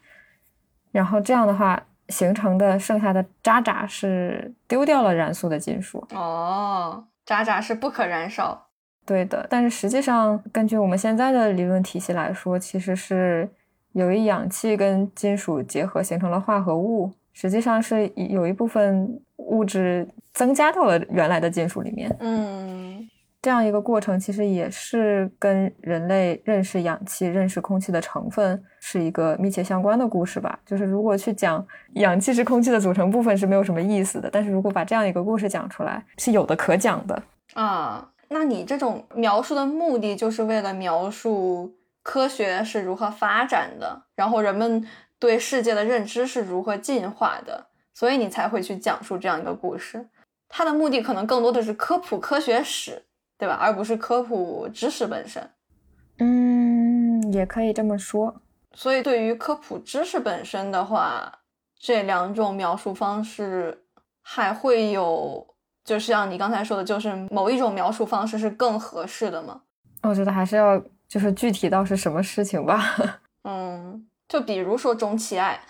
然后这样的话形成的剩下的渣渣是丢掉了燃素的金属。哦，渣渣是不可燃烧。对的，但是实际上，根据我们现在的理论体系来说，其实是由于氧气跟金属结合形成了化合物，实际上是有一部分物质增加到了原来的金属里面。嗯。这样一个过程，其实也是跟人类认识氧气、认识空气的成分是一个密切相关的故事吧。就是如果去讲氧气是空气的组成部分，是没有什么意思的。但是如果把这样一个故事讲出来，是有的可讲的啊。那你这种描述的目的，就是为了描述科学是如何发展的，然后人们对世界的认知是如何进化的，所以你才会去讲述这样一个故事。它的目的可能更多的是科普科学史。对吧？而不是科普知识本身。嗯，也可以这么说。所以，对于科普知识本身的话，这两种描述方式还会有，就是像你刚才说的，就是某一种描述方式是更合适的吗？我觉得还是要就是具体到是什么事情吧。嗯，就比如说中期爱，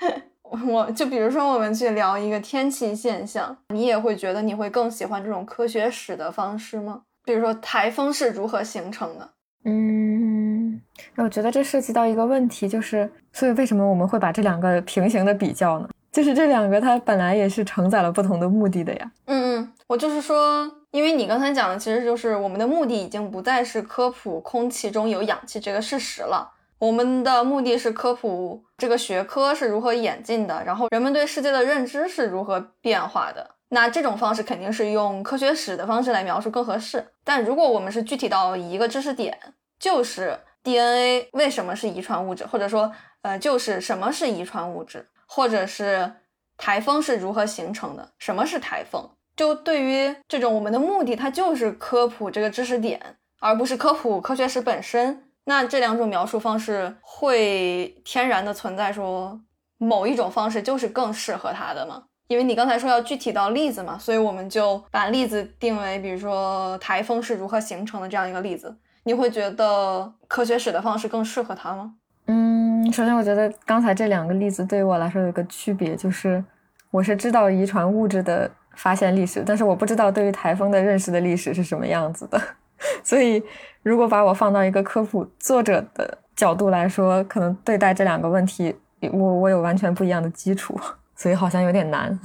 我就比如说，我们去聊一个天气现象，你也会觉得你会更喜欢这种科学史的方式吗？比如说台风是如何形成的？嗯，我觉得这涉及到一个问题，就是所以为什么我们会把这两个平行的比较呢？就是这两个它本来也是承载了不同的目的的呀。嗯嗯，我就是说，因为你刚才讲的其实就是我们的目的已经不再是科普空气中有氧气这个事实了，我们的目的是科普这个学科是如何演进的，然后人们对世界的认知是如何变化的。那这种方式肯定是用科学史的方式来描述更合适。但如果我们是具体到一个知识点，就是 DNA 为什么是遗传物质，或者说，呃，就是什么是遗传物质，或者是台风是如何形成的，什么是台风？就对于这种我们的目的，它就是科普这个知识点，而不是科普科学史本身。那这两种描述方式会天然的存在说某一种方式就是更适合它的吗？因为你刚才说要具体到例子嘛，所以我们就把例子定为，比如说台风是如何形成的这样一个例子。你会觉得科学史的方式更适合它吗？嗯，首先我觉得刚才这两个例子对于我来说有个区别，就是我是知道遗传物质的发现历史，但是我不知道对于台风的认识的历史是什么样子的。所以如果把我放到一个科普作者的角度来说，可能对待这两个问题，我我有完全不一样的基础。所以好像有点难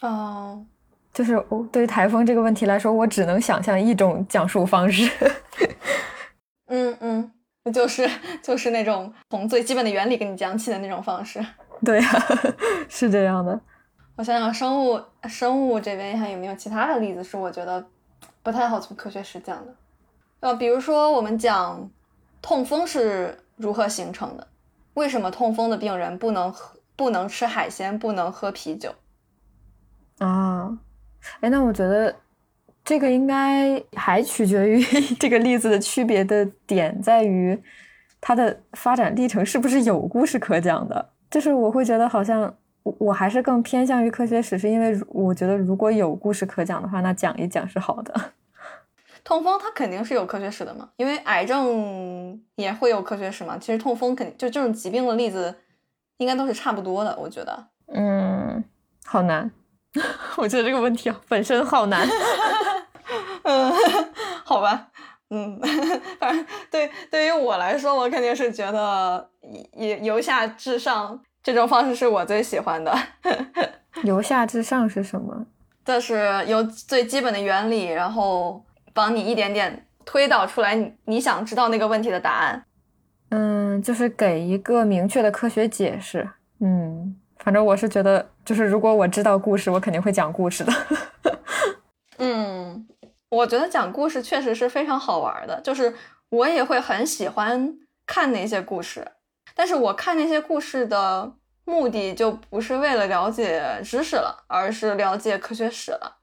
哦，就是我对于台风这个问题来说，我只能想象一种讲述方式。嗯嗯，就是 就是那种从最基本的原理给你讲起的那种方式。对呀，是这样的。我想想，生物生物这边还有没有其他的例子是我觉得不太好从科学史讲的？呃，比如说我们讲痛风是如何形成的？为什么痛风的病人不能喝？不能吃海鲜，不能喝啤酒啊！哎，那我觉得这个应该还取决于 这个例子的区别的点在于它的发展历程是不是有故事可讲的。就是我会觉得好像我我还是更偏向于科学史，是因为我觉得如果有故事可讲的话，那讲一讲是好的。痛风它肯定是有科学史的嘛，因为癌症也会有科学史嘛。其实痛风肯定就这种疾病的例子。应该都是差不多的，我觉得。嗯，好难，我觉得这个问题本身好难。嗯，好吧，嗯，反正对对于我来说，我肯定是觉得由由下至上这种方式是我最喜欢的。由下至上是什么？这是由最基本的原理，然后帮你一点点推导出来你你想知道那个问题的答案。嗯，就是给一个明确的科学解释。嗯，反正我是觉得，就是如果我知道故事，我肯定会讲故事的。嗯，我觉得讲故事确实是非常好玩的，就是我也会很喜欢看那些故事。但是我看那些故事的目的就不是为了了解知识了，而是了解科学史了。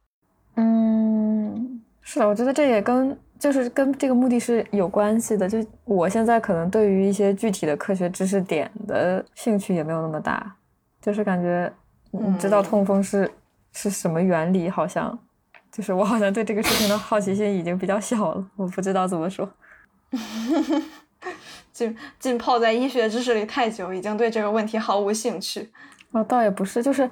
嗯，是的，我觉得这也跟。就是跟这个目的是有关系的。就我现在可能对于一些具体的科学知识点的兴趣也没有那么大，就是感觉你知道痛风是是什么原理，好像就是我好像对这个事情的好奇心已经比较小了。我不知道怎么说，浸浸泡在医学知识里太久，已经对这个问题毫无兴趣。哦，倒也不是，就是，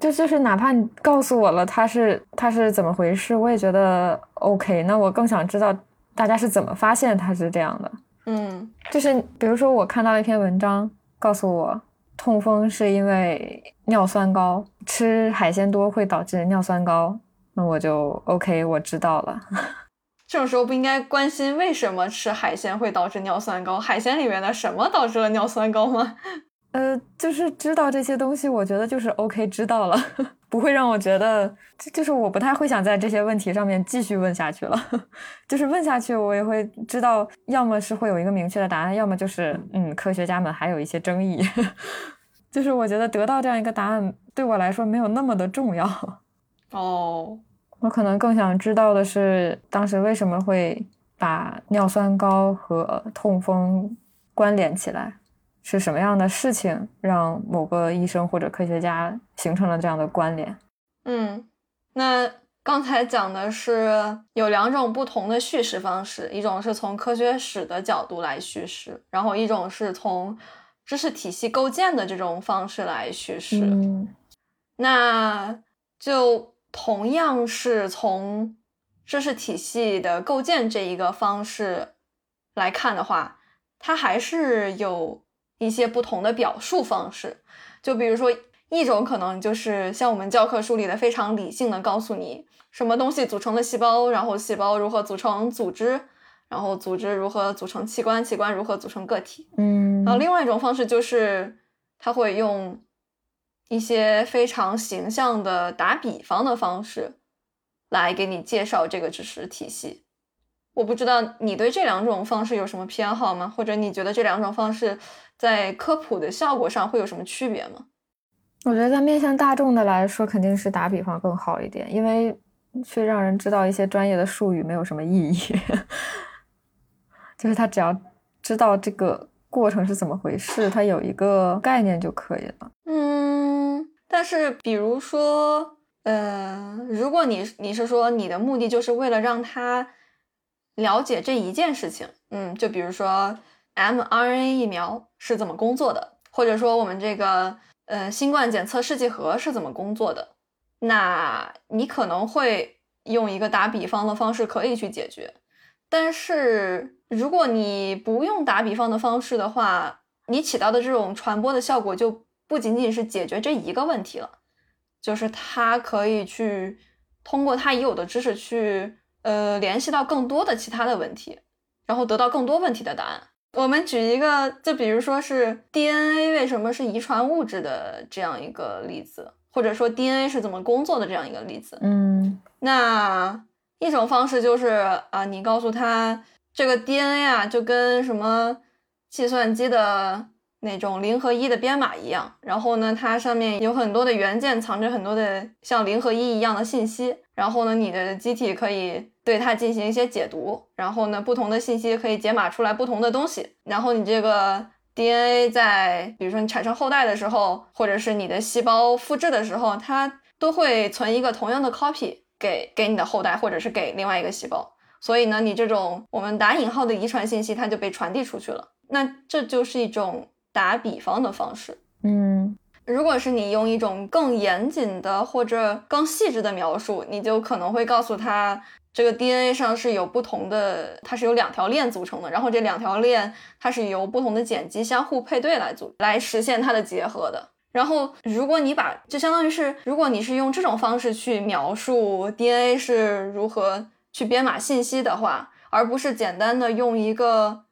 就就是哪怕你告诉我了他是他是怎么回事，我也觉得 OK。那我更想知道大家是怎么发现他是这样的。嗯，就是比如说我看到一篇文章，告诉我痛风是因为尿酸高，吃海鲜多会导致尿酸高，那我就 OK，我知道了。这种时候不应该关心为什么吃海鲜会导致尿酸高，海鲜里面的什么导致了尿酸高吗？呃，就是知道这些东西，我觉得就是 OK，知道了，不会让我觉得，就是我不太会想在这些问题上面继续问下去了。就是问下去，我也会知道，要么是会有一个明确的答案，要么就是嗯，科学家们还有一些争议。就是我觉得得到这样一个答案对我来说没有那么的重要。哦，我可能更想知道的是，当时为什么会把尿酸高和痛风关联起来。是什么样的事情让某个医生或者科学家形成了这样的关联？嗯，那刚才讲的是有两种不同的叙事方式，一种是从科学史的角度来叙事，然后一种是从知识体系构建的这种方式来叙事。嗯那就同样是从知识体系的构建这一个方式来看的话，它还是有一些不同的表述方式。就比如说，一种可能就是像我们教科书里的非常理性的告诉你什么东西组成了细胞，然后细胞如何组成组织，然后组织如何组成器官，器官如何组成个体。嗯然后另外一种方式就是，他会用一些非常形象的打比方的方式来给你介绍这个知识体系。我不知道你对这两种方式有什么偏好吗？或者你觉得这两种方式在科普的效果上会有什么区别吗？我觉得在面向大众的来说，肯定是打比方更好一点，因为去让人知道一些专业的术语没有什么意义，就是他只要知道这个过程是怎么回事，他有一个概念就可以了。嗯，但是比如说，呃，如果你你是说你的目的就是为了让他了解这一件事情，嗯，就比如说 mRNA 疫苗是怎么工作的，或者说我们这个呃新冠检测试剂盒是怎么工作的，那你可能会用一个打比方的方式可以去解决。但是如果你不用打比方的方式的话，你起到的这种传播的效果就不仅仅是解决这一个问题了，就是它可以去通过它已有的知识去呃联系到更多的其他的问题，然后得到更多问题的答案。我们举一个，就比如说是 DNA 为什么是遗传物质的这样一个例子，或者说 DNA 是怎么工作的这样一个例子。嗯那一种方式就是啊，你告诉他这个 DNA 啊，就跟什么计算机的那种零和一的编码一样，然后呢，它上面有很多的元件，藏着很多的像零和一一样的信息，然后呢，你的机体可以对它进行一些解读，然后呢，不同的信息可以解码出来不同的东西，然后你这个 DNA 在比如说你产生后代的时候，或者是你的细胞复制的时候，它都会存一个同样的 copy 给给你的后代，或者是给另外一个细胞。所以呢，你这种我们打引号的遗传信息，它就被传递出去了。那这就是一种打比方的方式。嗯如果是你用一种更严谨的或者更细致的描述，你就可能会告诉他，这个 DNA 上是有不同的，它是由两条链组成的，然后这两条链它是由不同的碱基相互配对来组来实现它的结合的。然后，如果你把就相当于是，如果你是用这种方式去描述 DNA 是如何去编码信息的话，而不是简单的用一个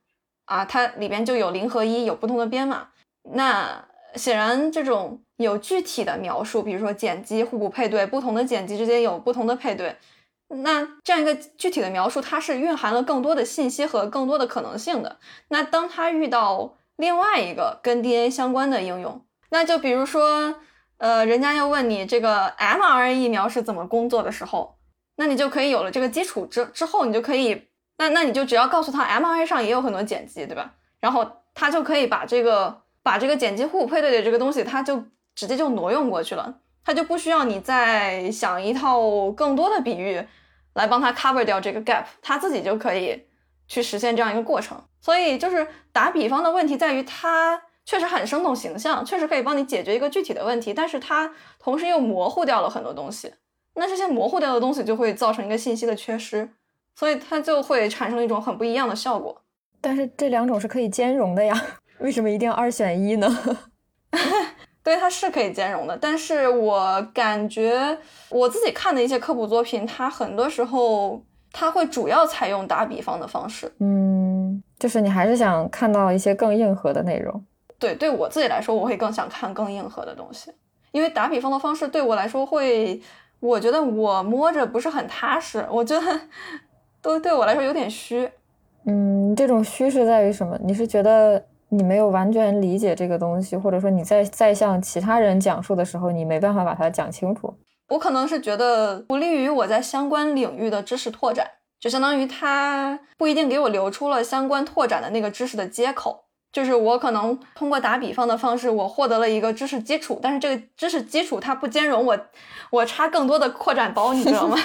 啊，它里边就有零和一，有不同的编码，那显然这种有具体的描述，比如说碱基互补配对，不同的碱基之间有不同的配对，那这样一个具体的描述，它是蕴含了更多的信息和更多的可能性的。那当它遇到另外一个跟 DNA 相关的应用，那就比如说，呃，人家要问你这个 mRNA 疫苗是怎么工作的时候，那你就可以有了这个基础之之后，你就可以，那那你就只要告诉他 mRNA 上也有很多碱基，对吧？然后他就可以把这个把这个碱基互补配对的这个东西，他就直接就挪用过去了，他就不需要你再想一套更多的比喻来帮他 cover 掉这个 gap，他自己就可以去实现这样一个过程。所以就是打比方的问题在于它确实很生动形象，确实可以帮你解决一个具体的问题，但是它同时又模糊掉了很多东西。那这些模糊掉的东西就会造成一个信息的缺失，所以它就会产生一种很不一样的效果。但是这两种是可以兼容的呀，为什么一定要二选一呢？对，它是可以兼容的，但是我感觉我自己看的一些科普作品，它很多时候它会主要采用打比方的方式。嗯，就是你还是想看到一些更硬核的内容。对，对我自己来说，我会更想看更硬核的东西，因为打比方的方式对我来说会，我觉得我摸着不是很踏实，我觉得都对我来说有点虚。嗯，这种虚是在于什么？你是觉得你没有完全理解这个东西，或者说你在在向其他人讲述的时候，你没办法把它讲清楚？我可能是觉得不利于我在相关领域的知识拓展，就相当于它不一定给我留出了相关拓展的那个知识的接口。就是我可能通过打比方的方式，我获得了一个知识基础，但是这个知识基础它不兼容我，我插更多的扩展包，你知道吗？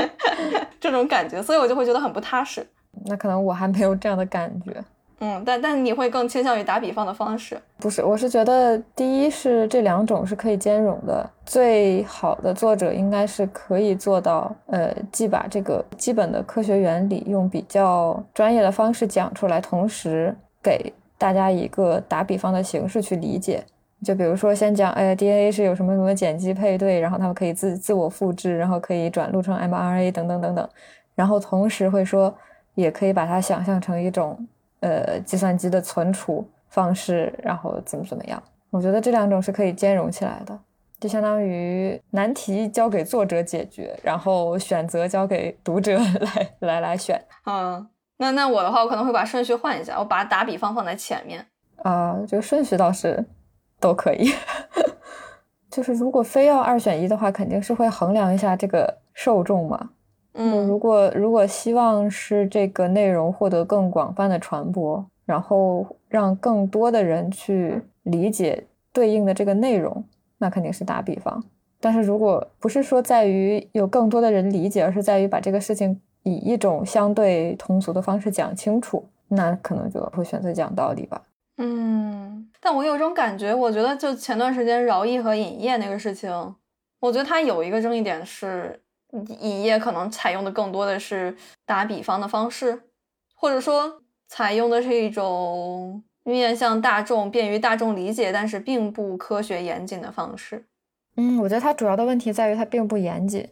这种感觉，所以我就会觉得很不踏实。那可能我还没有这样的感觉。嗯，但但你会更倾向于打比方的方式？不是，我是觉得第一是这两种是可以兼容的，最好的作者应该是可以做到，呃，既把这个基本的科学原理用比较专业的方式讲出来，同时给大家一个打比方的形式去理解。就比如说，先讲，哎，DNA 是有什么什么碱基配对，然后它们可以自自我复制，然后可以转录成 mRNA 等等等等，然后同时会说，也可以把它想象成一种。呃，计算机的存储方式，然后怎么怎么样？我觉得这两种是可以兼容起来的，就相当于难题交给作者解决，然后选择交给读者 来来来选。嗯，那那我的话，我可能会把顺序换一下，我把打比方放在前面。啊，这个顺序倒是都可以。就是如果非要二选一的话，肯定是会衡量一下这个受众嘛。嗯，如果如果希望是这个内容获得更广泛的传播，然后让更多的人去理解对应的这个内容，那肯定是打比方。但是如果不是说在于有更多的人理解，而是在于把这个事情以一种相对通俗的方式讲清楚，那可能就会选择讲道理吧。嗯，但我有种感觉，我觉得就前段时间饶毅和尹烨那个事情，我觉得他有一个争议点是。尹烨可能采用的更多的是打比方的方式，或者说采用的是一种面向大众、便于大众理解，但是并不科学严谨的方式。嗯，我觉得它主要的问题在于它并不严谨，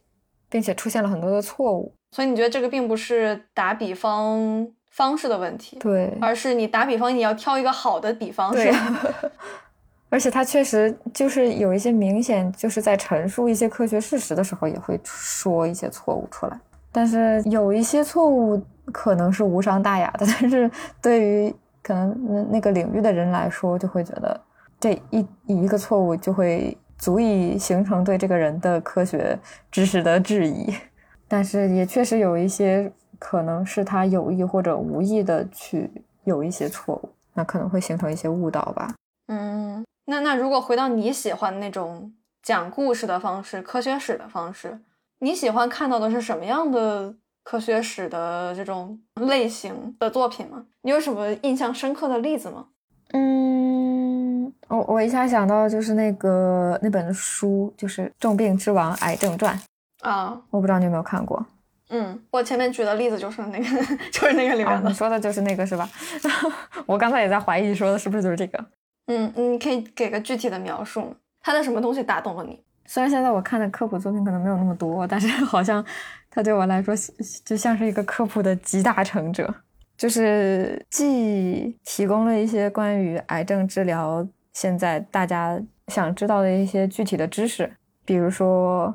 并且出现了很多的错误。所以你觉得这个并不是打比方方式的问题，对，而是你打比方你要挑一个好的比方，是而且他确实就是有一些明显就是在陈述一些科学事实的时候，也会说一些错误出来。但是有一些错误可能是无伤大雅的，但是对于可能那个领域的人来说，就会觉得这一一个错误就会足以形成对这个人的科学知识的质疑。但是也确实有一些可能是他有意或者无意的去有一些错误，那可能会形成一些误导吧。嗯。那那如果回到你喜欢那种讲故事的方式、科学史的方式，你喜欢看到的是什么样的科学史的这种类型的作品吗？你有什么印象深刻的例子吗？嗯，我我一下想到就是那个那本书，就是《重病之王：癌症传》啊，我不知道你有没有看过。嗯，我前面举的例子就是那个，就是那个里面的。你说的就是那个是吧？我刚才也在怀疑说的是不是就是这个。嗯，你可以给个具体的描述吗？他的什么东西打动了你？虽然现在我看的科普作品可能没有那么多，但是好像他对我来说就像是一个科普的集大成者，就是既提供了一些关于癌症治疗现在大家想知道的一些具体的知识，比如说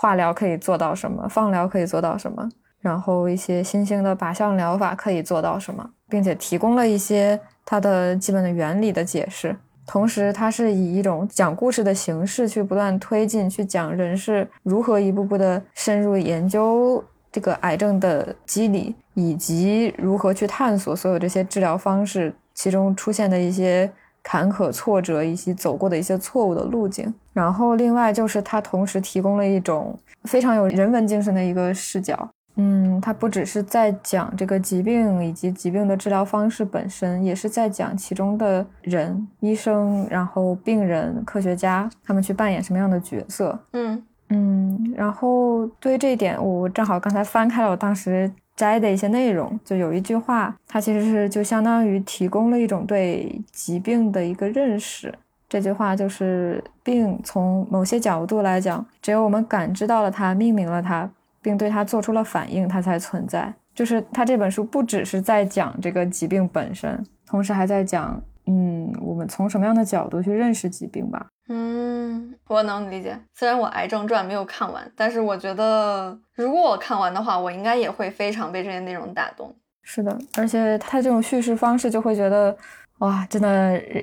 化疗可以做到什么，放疗可以做到什么，然后一些新兴的靶向疗法可以做到什么，并且提供了一些。它的基本的原理的解释，同时它是以一种讲故事的形式去不断推进，去讲人是如何一步步的深入研究这个癌症的机理，以及如何去探索所有这些治疗方式其中出现的一些坎坷挫折，以及走过的一些错误的路径。然后另外就是它同时提供了一种非常有人文精神的一个视角。嗯，它不只是在讲这个疾病以及疾病的治疗方式本身，也是在讲其中的人、医生，然后病人、科学家，他们去扮演什么样的角色。嗯嗯，然后对于这一点，我正好刚才翻开了我当时摘的一些内容，就有一句话，它其实是就相当于提供了一种对疾病的一个认识。这句话就是，病从某些角度来讲，只有我们感知到了它，命名了它。并对它做出了反应，它才存在。就是他这本书不只是在讲这个疾病本身，同时还在讲，嗯，我们从什么样的角度去认识疾病吧。嗯，我能理解。虽然我《癌症传》没有看完，但是我觉得如果我看完的话，我应该也会非常被这些内容打动。是的，而且他这种叙事方式就会觉得，哇，真的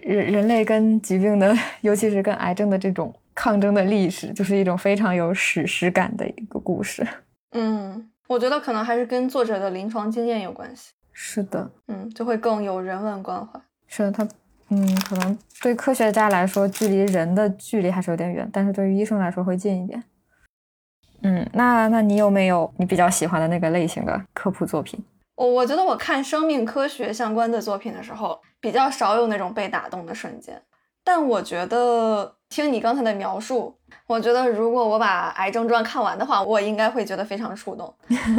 人人类跟疾病的，尤其是跟癌症的这种抗争的历史，就是一种非常有史实感的一个故事。嗯，我觉得可能还是跟作者的临床经验有关系。是的，嗯，就会更有人文关怀。是的，他，嗯，可能对科学家来说，距离人的距离还是有点远，但是对于医生来说会近一点。嗯，那那你有没有你比较喜欢的那个类型的科普作品？我我觉得我看生命科学相关的作品的时候，比较少有那种被打动的瞬间。但我觉得听你刚才的描述，我觉得如果我把《癌症传》看完的话，我应该会觉得非常触动。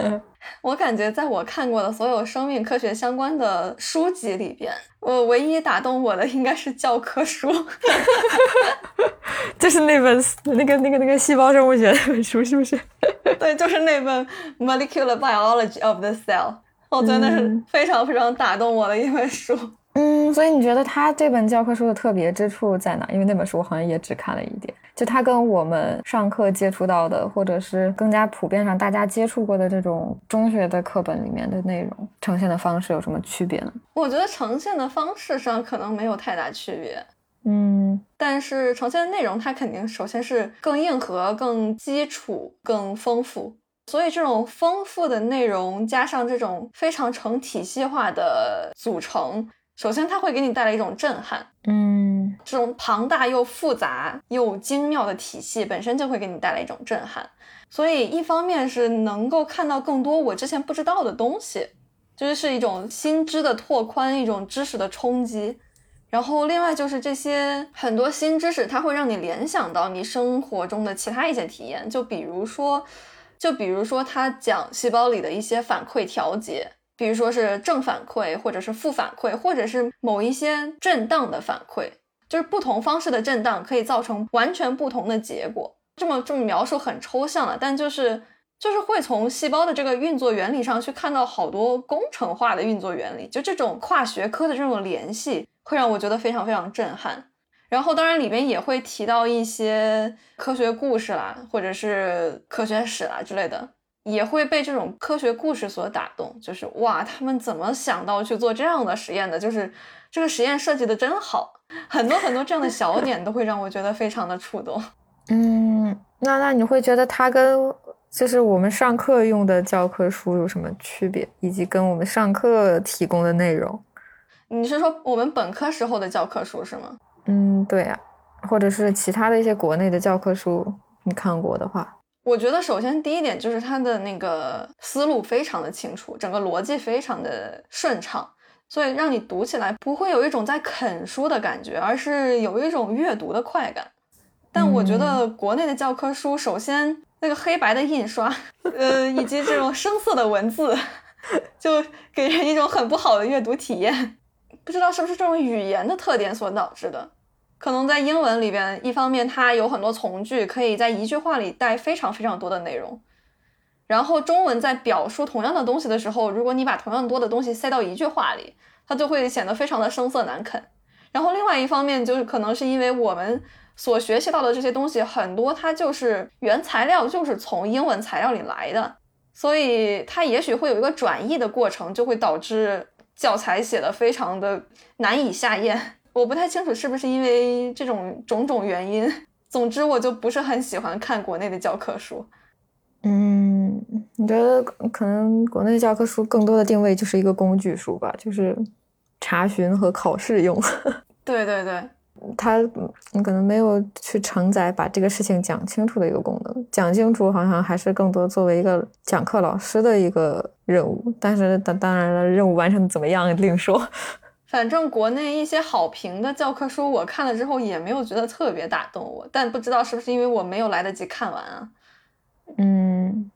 我感觉在我看过的所有生命科学相关的书籍里边，我唯一打动我的应该是教科书，就是那本那个那个那个细胞生物学那本书，是不是？对，就是那本《Molecular Biology of the Cell》。我真的是非常非常打动我的一本书。嗯，所以你觉得他这本教科书的特别之处在哪？因为那本书我好像也只看了一点，就它跟我们上课接触到的，或者是更加普遍上大家接触过的这种中学的课本里面的内容呈现的方式有什么区别呢？我觉得呈现的方式上可能没有太大区别，嗯，但是呈现的内容它肯定首先是更硬核、更基础、更丰富。所以，这种丰富的内容加上这种非常成体系化的组成，首先它会给你带来一种震撼。嗯，这种庞大又复杂又精妙的体系本身就会给你带来一种震撼。所以，一方面是能够看到更多我之前不知道的东西，就是是一种新知的拓宽，一种知识的冲击。然后，另外就是这些很多新知识，它会让你联想到你生活中的其他一些体验，就比如说。就比如说，它讲细胞里的一些反馈调节，比如说是正反馈，或者是负反馈，或者是某一些震荡的反馈，就是不同方式的震荡可以造成完全不同的结果。这么这么描述很抽象了，但就是就是会从细胞的这个运作原理上去看到好多工程化的运作原理，就这种跨学科的这种联系，会让我觉得非常非常震撼。然后，当然里边也会提到一些科学故事啦，或者是科学史啦之类的，也会被这种科学故事所打动。就是哇，他们怎么想到去做这样的实验的？就是这个实验设计的真好，很多很多这样的小点都会让我觉得非常的触动。嗯，那那你会觉得它跟就是我们上课用的教科书有什么区别，以及跟我们上课提供的内容？你是说我们本科时候的教科书是吗？嗯，对啊，或者是其他的一些国内的教科书，你看过的话，我觉得首先第一点就是它的那个思路非常的清楚，整个逻辑非常的顺畅，所以让你读起来不会有一种在啃书的感觉，而是有一种阅读的快感。但我觉得国内的教科书，首先那个黑白的印刷，呃，以及这种生涩的文字，就给人一种很不好的阅读体验。不知道是不是这种语言的特点所导致的。可能在英文里边，一方面它有很多从句，可以在一句话里带非常非常多的内容。然后中文在表述同样的东西的时候，如果你把同样多的东西塞到一句话里，它就会显得非常的生涩难啃。然后另外一方面就是可能是因为我们所学习到的这些东西很多，它就是原材料就是从英文材料里来的，所以它也许会有一个转译的过程，就会导致教材写的非常的难以下咽。我不太清楚是不是因为这种种种原因，总之我就不是很喜欢看国内的教科书。嗯，你觉得可能国内教科书更多的定位就是一个工具书吧，就是查询和考试用。对对对，它你可能没有去承载把这个事情讲清楚的一个功能，讲清楚好像还是更多作为一个讲课老师的一个任务。但是当当然了，任务完成的怎么样另说。反正国内一些好评的教科书，我看了之后也没有觉得特别打动我，但不知道是不是因为我没有来得及看完啊？嗯，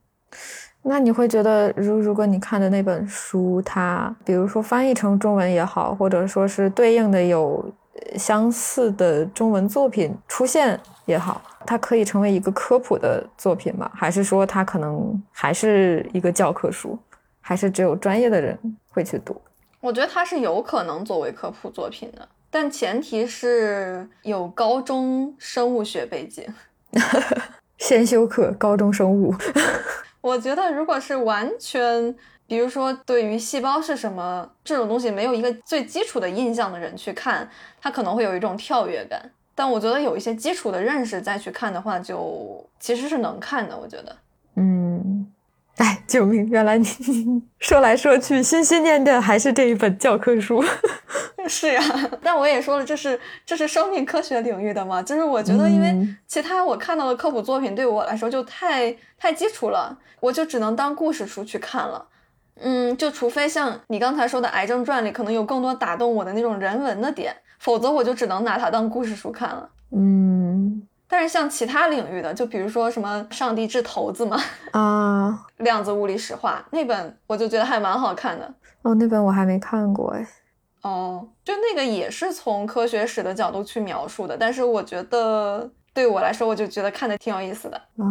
那你会觉得，如如果你看的那本书，它比如说翻译成中文也好，或者说是对应的有相似的中文作品出现也好，它可以成为一个科普的作品吗？还是说它可能还是一个教科书，还是只有专业的人会去读？我觉得它是有可能作为科普作品的，但前提是有高中生物学背景，先修课高中生物。我觉得如果是完全，比如说对于细胞是什么这种东西没有一个最基础的印象的人去看，他可能会有一种跳跃感。但我觉得有一些基础的认识再去看的话，就其实是能看的。我觉得，嗯。哎，救命！原来你 说来说去，心心念念还是这一本教科书。是呀，但我也说了，这是这是生命科学领域的嘛，就是我觉得，因为其他我看到的科普作品对我来说就太太基础了，我就只能当故事书去看了。嗯，就除非像你刚才说的《癌症传》里，可能有更多打动我的那种人文的点，否则我就只能拿它当故事书看了。嗯但是像其他领域的，就比如说什么“上帝掷骰子”嘛，啊，量子物理史话那本，我就觉得还蛮好看的。哦，那本我还没看过哎。哦，就那个也是从科学史的角度去描述的，但是我觉得对我来说，我就觉得看的挺有意思的。啊，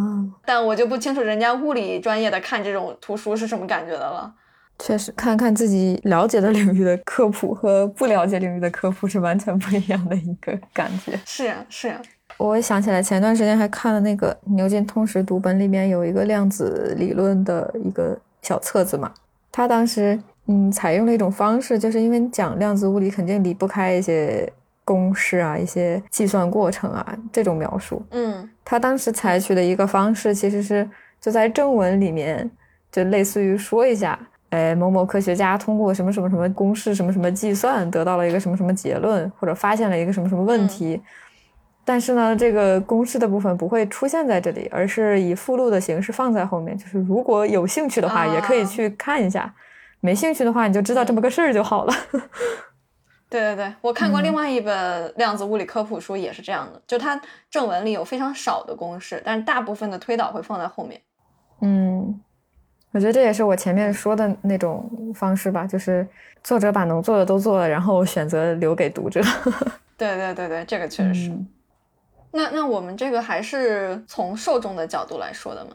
但我就不清楚人家物理专业的看这种图书是什么感觉的了。确实，看看自己了解的领域的科普和不了解领域的科普是完全不一样的一个感觉。是呀，是呀。我想起来，前段时间还看了那个牛津通识读本里面有一个量子理论的一个小册子嘛，他当时嗯采用了一种方式，就是因为讲量子物理肯定离不开一些公式啊、一些计算过程啊这种描述。嗯他当时采取的一个方式其实是就在正文里面，就类似于说一下，哎，某某科学家通过什么什么什么公式、什么什么计算得到了一个什么什么结论，或者发现了一个什么什么问题。但是呢，这个公式的部分不会出现在这里，而是以附录的形式放在后面。就是如果有兴趣的话，啊也可以去看一下；没兴趣的话，你就知道这么个事儿就好了。对对对，我看过嗯另外一本量子物理科普书，也是这样的，就它正文里有非常少的公式，但是大部分的推导会放在后面。嗯，我觉得这也是我前面说的那种方式吧，就是作者把能做的都做了，然后选择留给读者。对对对对，这个确实是。嗯那那我们这个还是从受众的角度来说的嘛？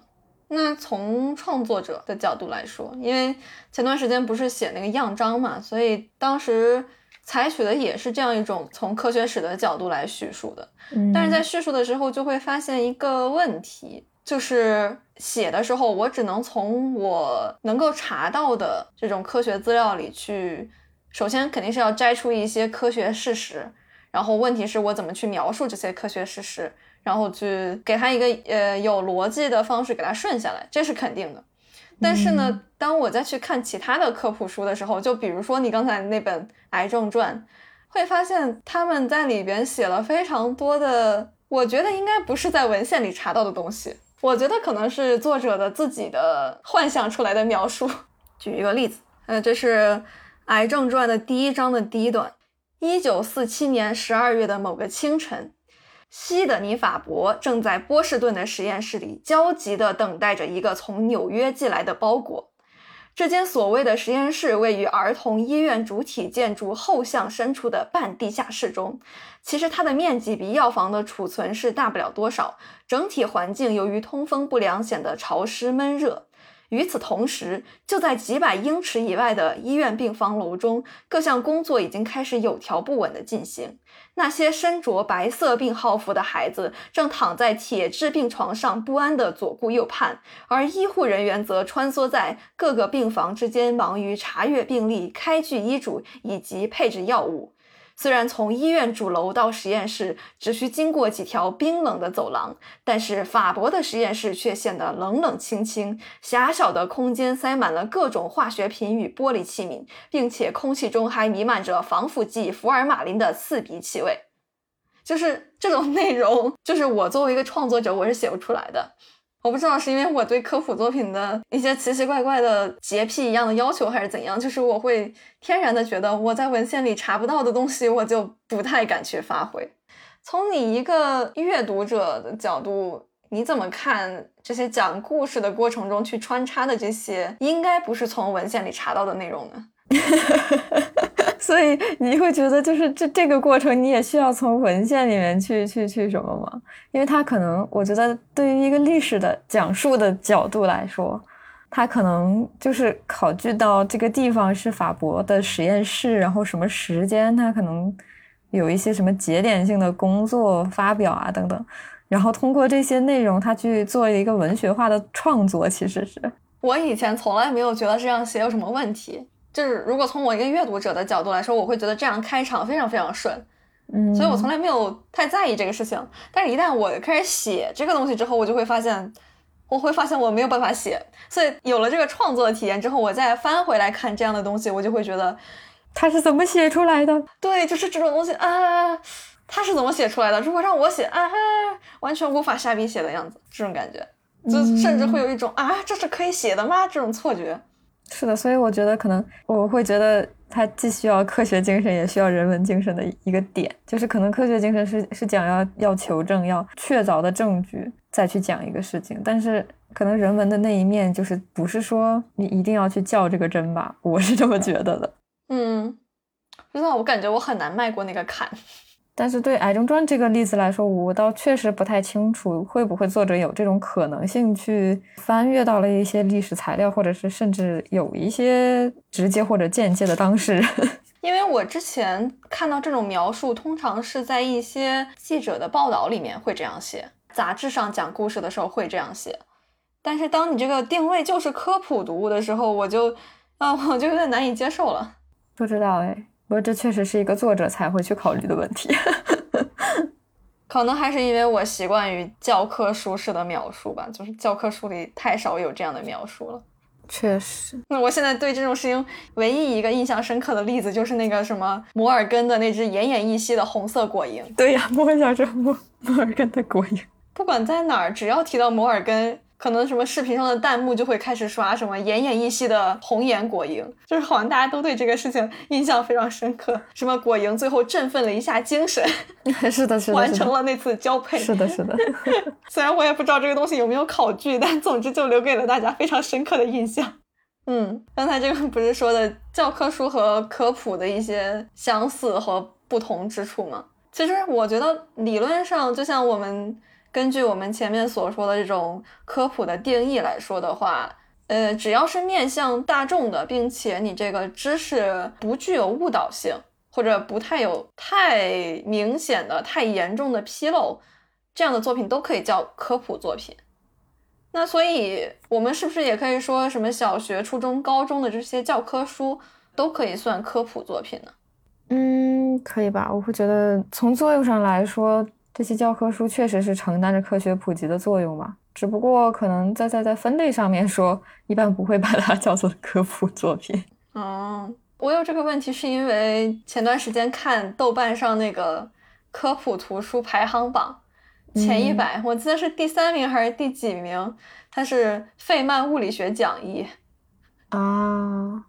那从创作者的角度来说，因为前段时间不是写那个样章嘛，所以当时采取的也是这样一种从科学史的角度来叙述的。嗯但是在叙述的时候，就会发现一个问题，就是写的时候，我只能从我能够查到的这种科学资料里去，首先肯定是要摘出一些科学事实，然后问题是我怎么去描述这些科学事实，然后去给他一个呃有逻辑的方式给他顺下来，这是肯定的。但是呢，当我再去看其他的科普书的时候，就比如说你刚才那本《癌症传》，会发现他们在里边写了非常多的，我觉得应该不是在文献里查到的东西，我觉得可能是作者的自己的幻想出来的描述。举一个例子，呃，这是《癌症传》的第一章的第一段。一九四七年十二月的某个清晨，西德尼·法伯正在波士顿的实验室里焦急地等待着一个从纽约寄来的包裹。这间所谓的实验室位于儿童医院主体建筑后巷深处的半地下室中。其实它的面积比药房的储存室大不了多少，整体环境由于通风不良显得潮湿闷热。与此同时，就在几百英尺以外的医院病房楼中，各项工作已经开始有条不紊地进行。那些身着白色病号服的孩子正躺在铁质病床上不安地左顾右盼，而医护人员则穿梭在各个病房之间，忙于查阅病历、开具医嘱以及配置药物。虽然从医院主楼到实验室只需经过几条冰冷的走廊，但是法伯的实验室却显得冷冷清清。狭小的空间塞满了各种化学品与玻璃器皿，并且空气中还弥漫着防腐剂福尔马林的刺鼻气味。就是这种内容，就是我作为一个创作者，我是写不出来的。我不知道是因为我对科普作品的一些奇奇怪怪的洁癖一样的要求，还是怎样，就是我会天然的觉得我在文献里查不到的东西，我就不太敢去发挥。从你一个阅读者的角度，你怎么看这些讲故事的过程中去穿插的这些，应该不是从文献里查到的内容呢？所以你会觉得，就是这这个过程，你也需要从文献里面去去去什么吗？因为它可能，我觉得对于一个历史的讲述的角度来说，它可能就是考据到这个地方是法国的实验室，然后什么时间，它可能有一些什么节点性的工作发表啊等等，然后通过这些内容，它去做一个文学化的创作，其实是。我以前从来没有觉得这样写有什么问题。就是如果从我一个阅读者的角度来说，我会觉得这样开场非常非常顺，嗯，所以我从来没有太在意这个事情。但是，一旦我开始写这个东西之后，我就会发现，我会发现我没有办法写。所以有了这个创作的体验之后，我再翻回来看这样的东西，我就会觉得，他是怎么写出来的？对，就是这种东西啊，他是怎么写出来的？如果让我写啊，完全无法下笔写的样子，这种感觉，就甚至会有一种啊，这是可以写的吗？这种错觉。是的，所以我觉得可能我会觉得它既需要科学精神，也需要人文精神的一个点，就是可能科学精神是是讲要要求证、要确凿的证据再去讲一个事情，但是可能人文的那一面就是不是说你一定要去较这个真吧，我是这么觉得的。嗯，不知道，我感觉我很难迈过那个坎。但是对《癌中传》这个例子来说，我倒确实不太清楚会不会作者有这种可能性去翻阅到了一些历史材料，或者是甚至有一些直接或者间接的当事人。因为我之前看到这种描述，通常是在一些记者的报道里面会这样写，杂志上讲故事的时候会这样写。但是当你这个定位就是科普读物的时候，我就啊，我就有点难以接受了。不知道哎。不过这确实是一个作者才会去考虑的问题，可能还是因为我习惯于教科书式的描述吧，就是教科书里太少有这样的描述了。确实，那我现在对这种事情唯一一个印象深刻的例子就是那个什么摩尔根的那只奄奄一息的红色果蝇。对呀，我想说摩摩尔根的果蝇，不管在哪儿，只要提到摩尔根。可能什么视频上的弹幕就会开始刷什么奄奄一息的红颜果蝇，就是好像大家都对这个事情印象非常深刻。什么果蝇最后振奋了一下精神，是的，是的，完成了那次交配。是的，是的。虽然我也不知道这个东西有没有考据，但总之就留给了大家非常深刻的印象。嗯，刚才这个不是说的教科书和科普的一些相似和不同之处吗？其实我觉得理论上就像我们。根据我们前面所说的这种科普的定义来说的话，呃，只要是面向大众的，并且你这个知识不具有误导性，或者不太有太明显的、太严重的纰漏，这样的作品都可以叫科普作品。那所以，我们是不是也可以说，什么小学、初中、高中的这些教科书都可以算科普作品呢？嗯，可以吧？我会觉得，从作用上来说。这些教科书确实是承担着科学普及的作用嘛，只不过可能在在在分类上面说，一般不会把它叫做科普作品。哦，我有这个问题是因为前段时间看豆瓣上那个科普图书排行榜前一百，我记得是第三名还是第几名？它是费曼物理学讲义啊，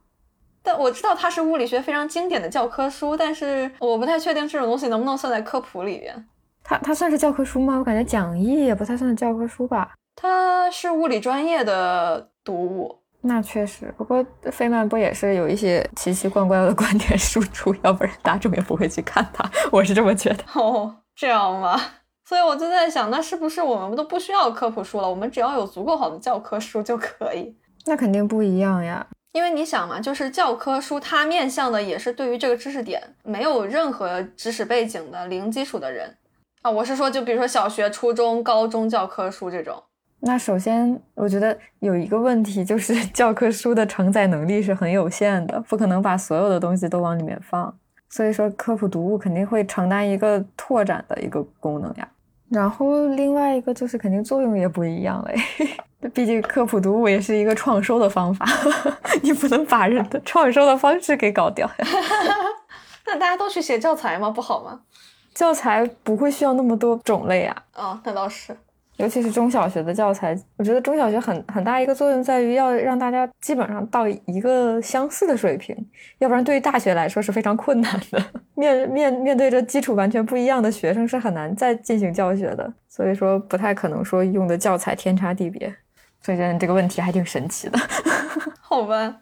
但我知道它是物理学非常经典的教科书，但是我不太确定这种东西能不能算在科普里边。它它算是教科书吗？我感觉讲义也不太算是教科书吧。它是物理专业的读物，那确实。不过费曼不也是有一些奇奇怪怪的观点输出，要不然大众也不会去看它。我是这么觉得。哦，这样吗？所以我就在想，那是不是我们都不需要科普书了？我们只要有足够好的教科书就可以？那肯定不一样呀。因为你想嘛，就是教科书它面向的也是对于这个知识点没有任何知识背景的零基础的人。啊，我是说，就比如说小学、初中、高中教科书这种。那首先，我觉得有一个问题，就是 教科书的承载能力是很有限的，不可能把所有的东西都往里面放。所以说，科普读物肯定会承担一个拓展的一个功能呀。然后另外一个就是，肯定作用也不一样嘞。毕竟科普读物也是一个创收的方法，你不能把人的创收的方式给搞掉呀。那大家都去写教材吗？不好吗？教材不会需要那么多种类啊！啊，那倒是，尤其是中小学的教材，我觉得中小学很很大一个作用在于要让大家基本上到一个相似的水平，要不然对于大学来说是非常困难的。面面面对着基础完全不一样的学生，是很难再进行教学的。所以说，不太可能说用的教材天差地别。所以这个问题还挺神奇的。好吧。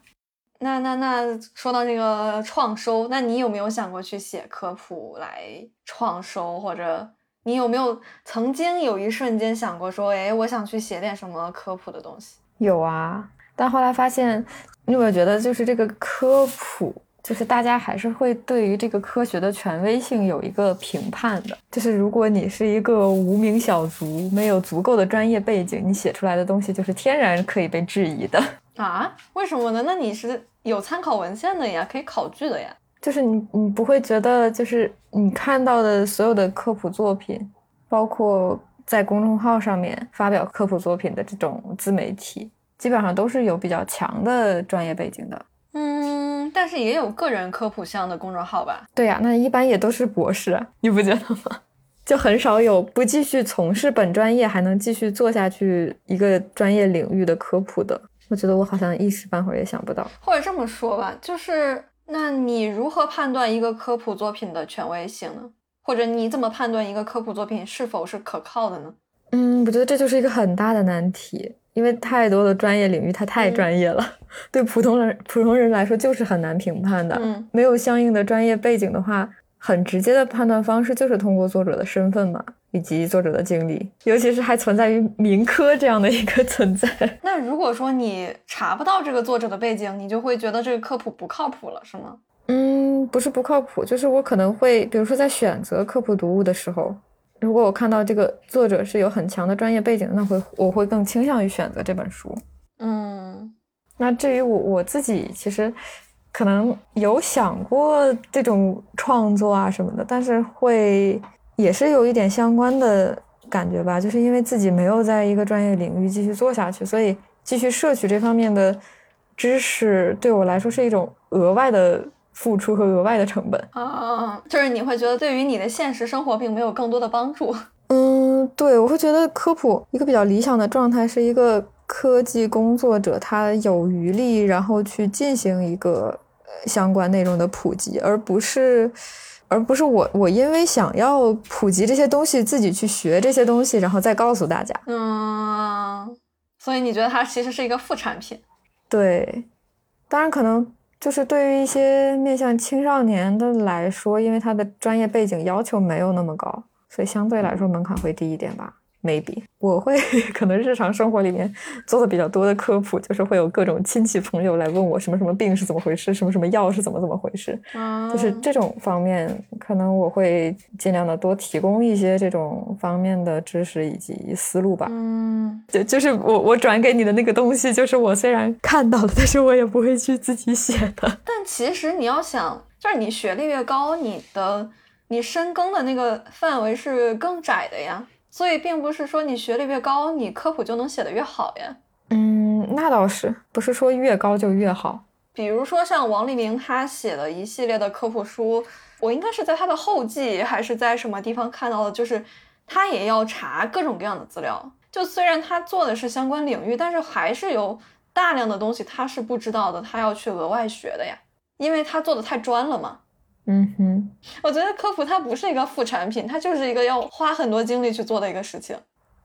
那那那说到这个创收，那你有没有想过去写科普来创收？或者你有没有曾经有一瞬间想过说，哎，我想去写点什么科普的东西？有啊，但后来发现，你有没有觉得就是这个科普，就是大家还是会对于这个科学的权威性有一个评判的。就是如果你是一个无名小卒，没有足够的专业背景，你写出来的东西就是天然可以被质疑的啊？为什么呢？那你是？有参考文献的呀，可以考据的呀。就是你，你不会觉得，就是你看到的所有的科普作品，包括在公众号上面发表科普作品的这种自媒体，基本上都是有比较强的专业背景的。嗯，但是也有个人科普向的公众号吧？对呀，那一般也都是博士，你不觉得吗？就很少有不继续从事本专业还能继续做下去一个专业领域的科普的。我我觉得我好像一时半会儿也想不到。或者这么说吧，就是那你如何判断一个科普作品的权威性呢？或者你怎么判断一个科普作品是否是可靠的呢？嗯，我觉得这就是一个很大的难题，因为太多的专业领域它太专业了，对普通人普通人来说就是很难评判的。嗯没有相应的专业背景的话，很直接的判断方式就是通过作者的身份嘛，以及作者的经历，尤其是还存在于民科这样的一个存在。那如果说你查不到这个作者的背景，你就会觉得这个科普不靠谱了，是吗？嗯，不是不靠谱，就是我可能会，比如说在选择科普读物的时候，如果我看到这个作者是有很强的专业背景，那会我会更倾向于选择这本书。嗯那至于我我自己，其实可能有想过这种创作啊什么的，但是会也是有一点相关的感觉吧，就是因为自己没有在一个专业领域继续做下去，所以继续摄取这方面的知识对我来说是一种额外的付出和额外的成本。啊，就是你会觉得对于你的现实生活并没有更多的帮助。嗯，对，我会觉得科普一个比较理想的状态是一个科技工作者他有余力，然后去进行一个呃相关内容的普及，而不是而不是我我因为想要普及这些东西，自己去学这些东西，然后再告诉大家。嗯，所以你觉得它其实是一个副产品？对，当然可能就是对于一些面向青少年的来说，因为他的专业背景要求没有那么高，所以相对来说门槛会低一点吧。Maybe 我会 可能日常生活里面做的比较多的科普，就是会有各种亲戚朋友来问我什么什么病是怎么回事，什么什么药是怎么怎么回事，啊，就是这种方面，可能我会尽量的多提供一些这种方面的知识以及思路吧。嗯就就是我我转给你的那个东西，就是我虽然看到了，但是我也不会去自己写的。但其实你要想，就是你学历越高，你的你深耕的那个范围是更窄的呀。所以并不是说你学历越高，你科普就能写得越好呀。嗯，那倒是，不是说越高就越好。比如说像王立明他写的一系列的科普书，我应该是在他的后记还是在什么地方看到的，就是他也要查各种各样的资料。就虽然他做的是相关领域，但是还是有大量的东西他是不知道的，他要去额外学的呀，因为他做的太专了嘛。嗯哼，我觉得科普它不是一个副产品，它就是一个要花很多精力去做的一个事情。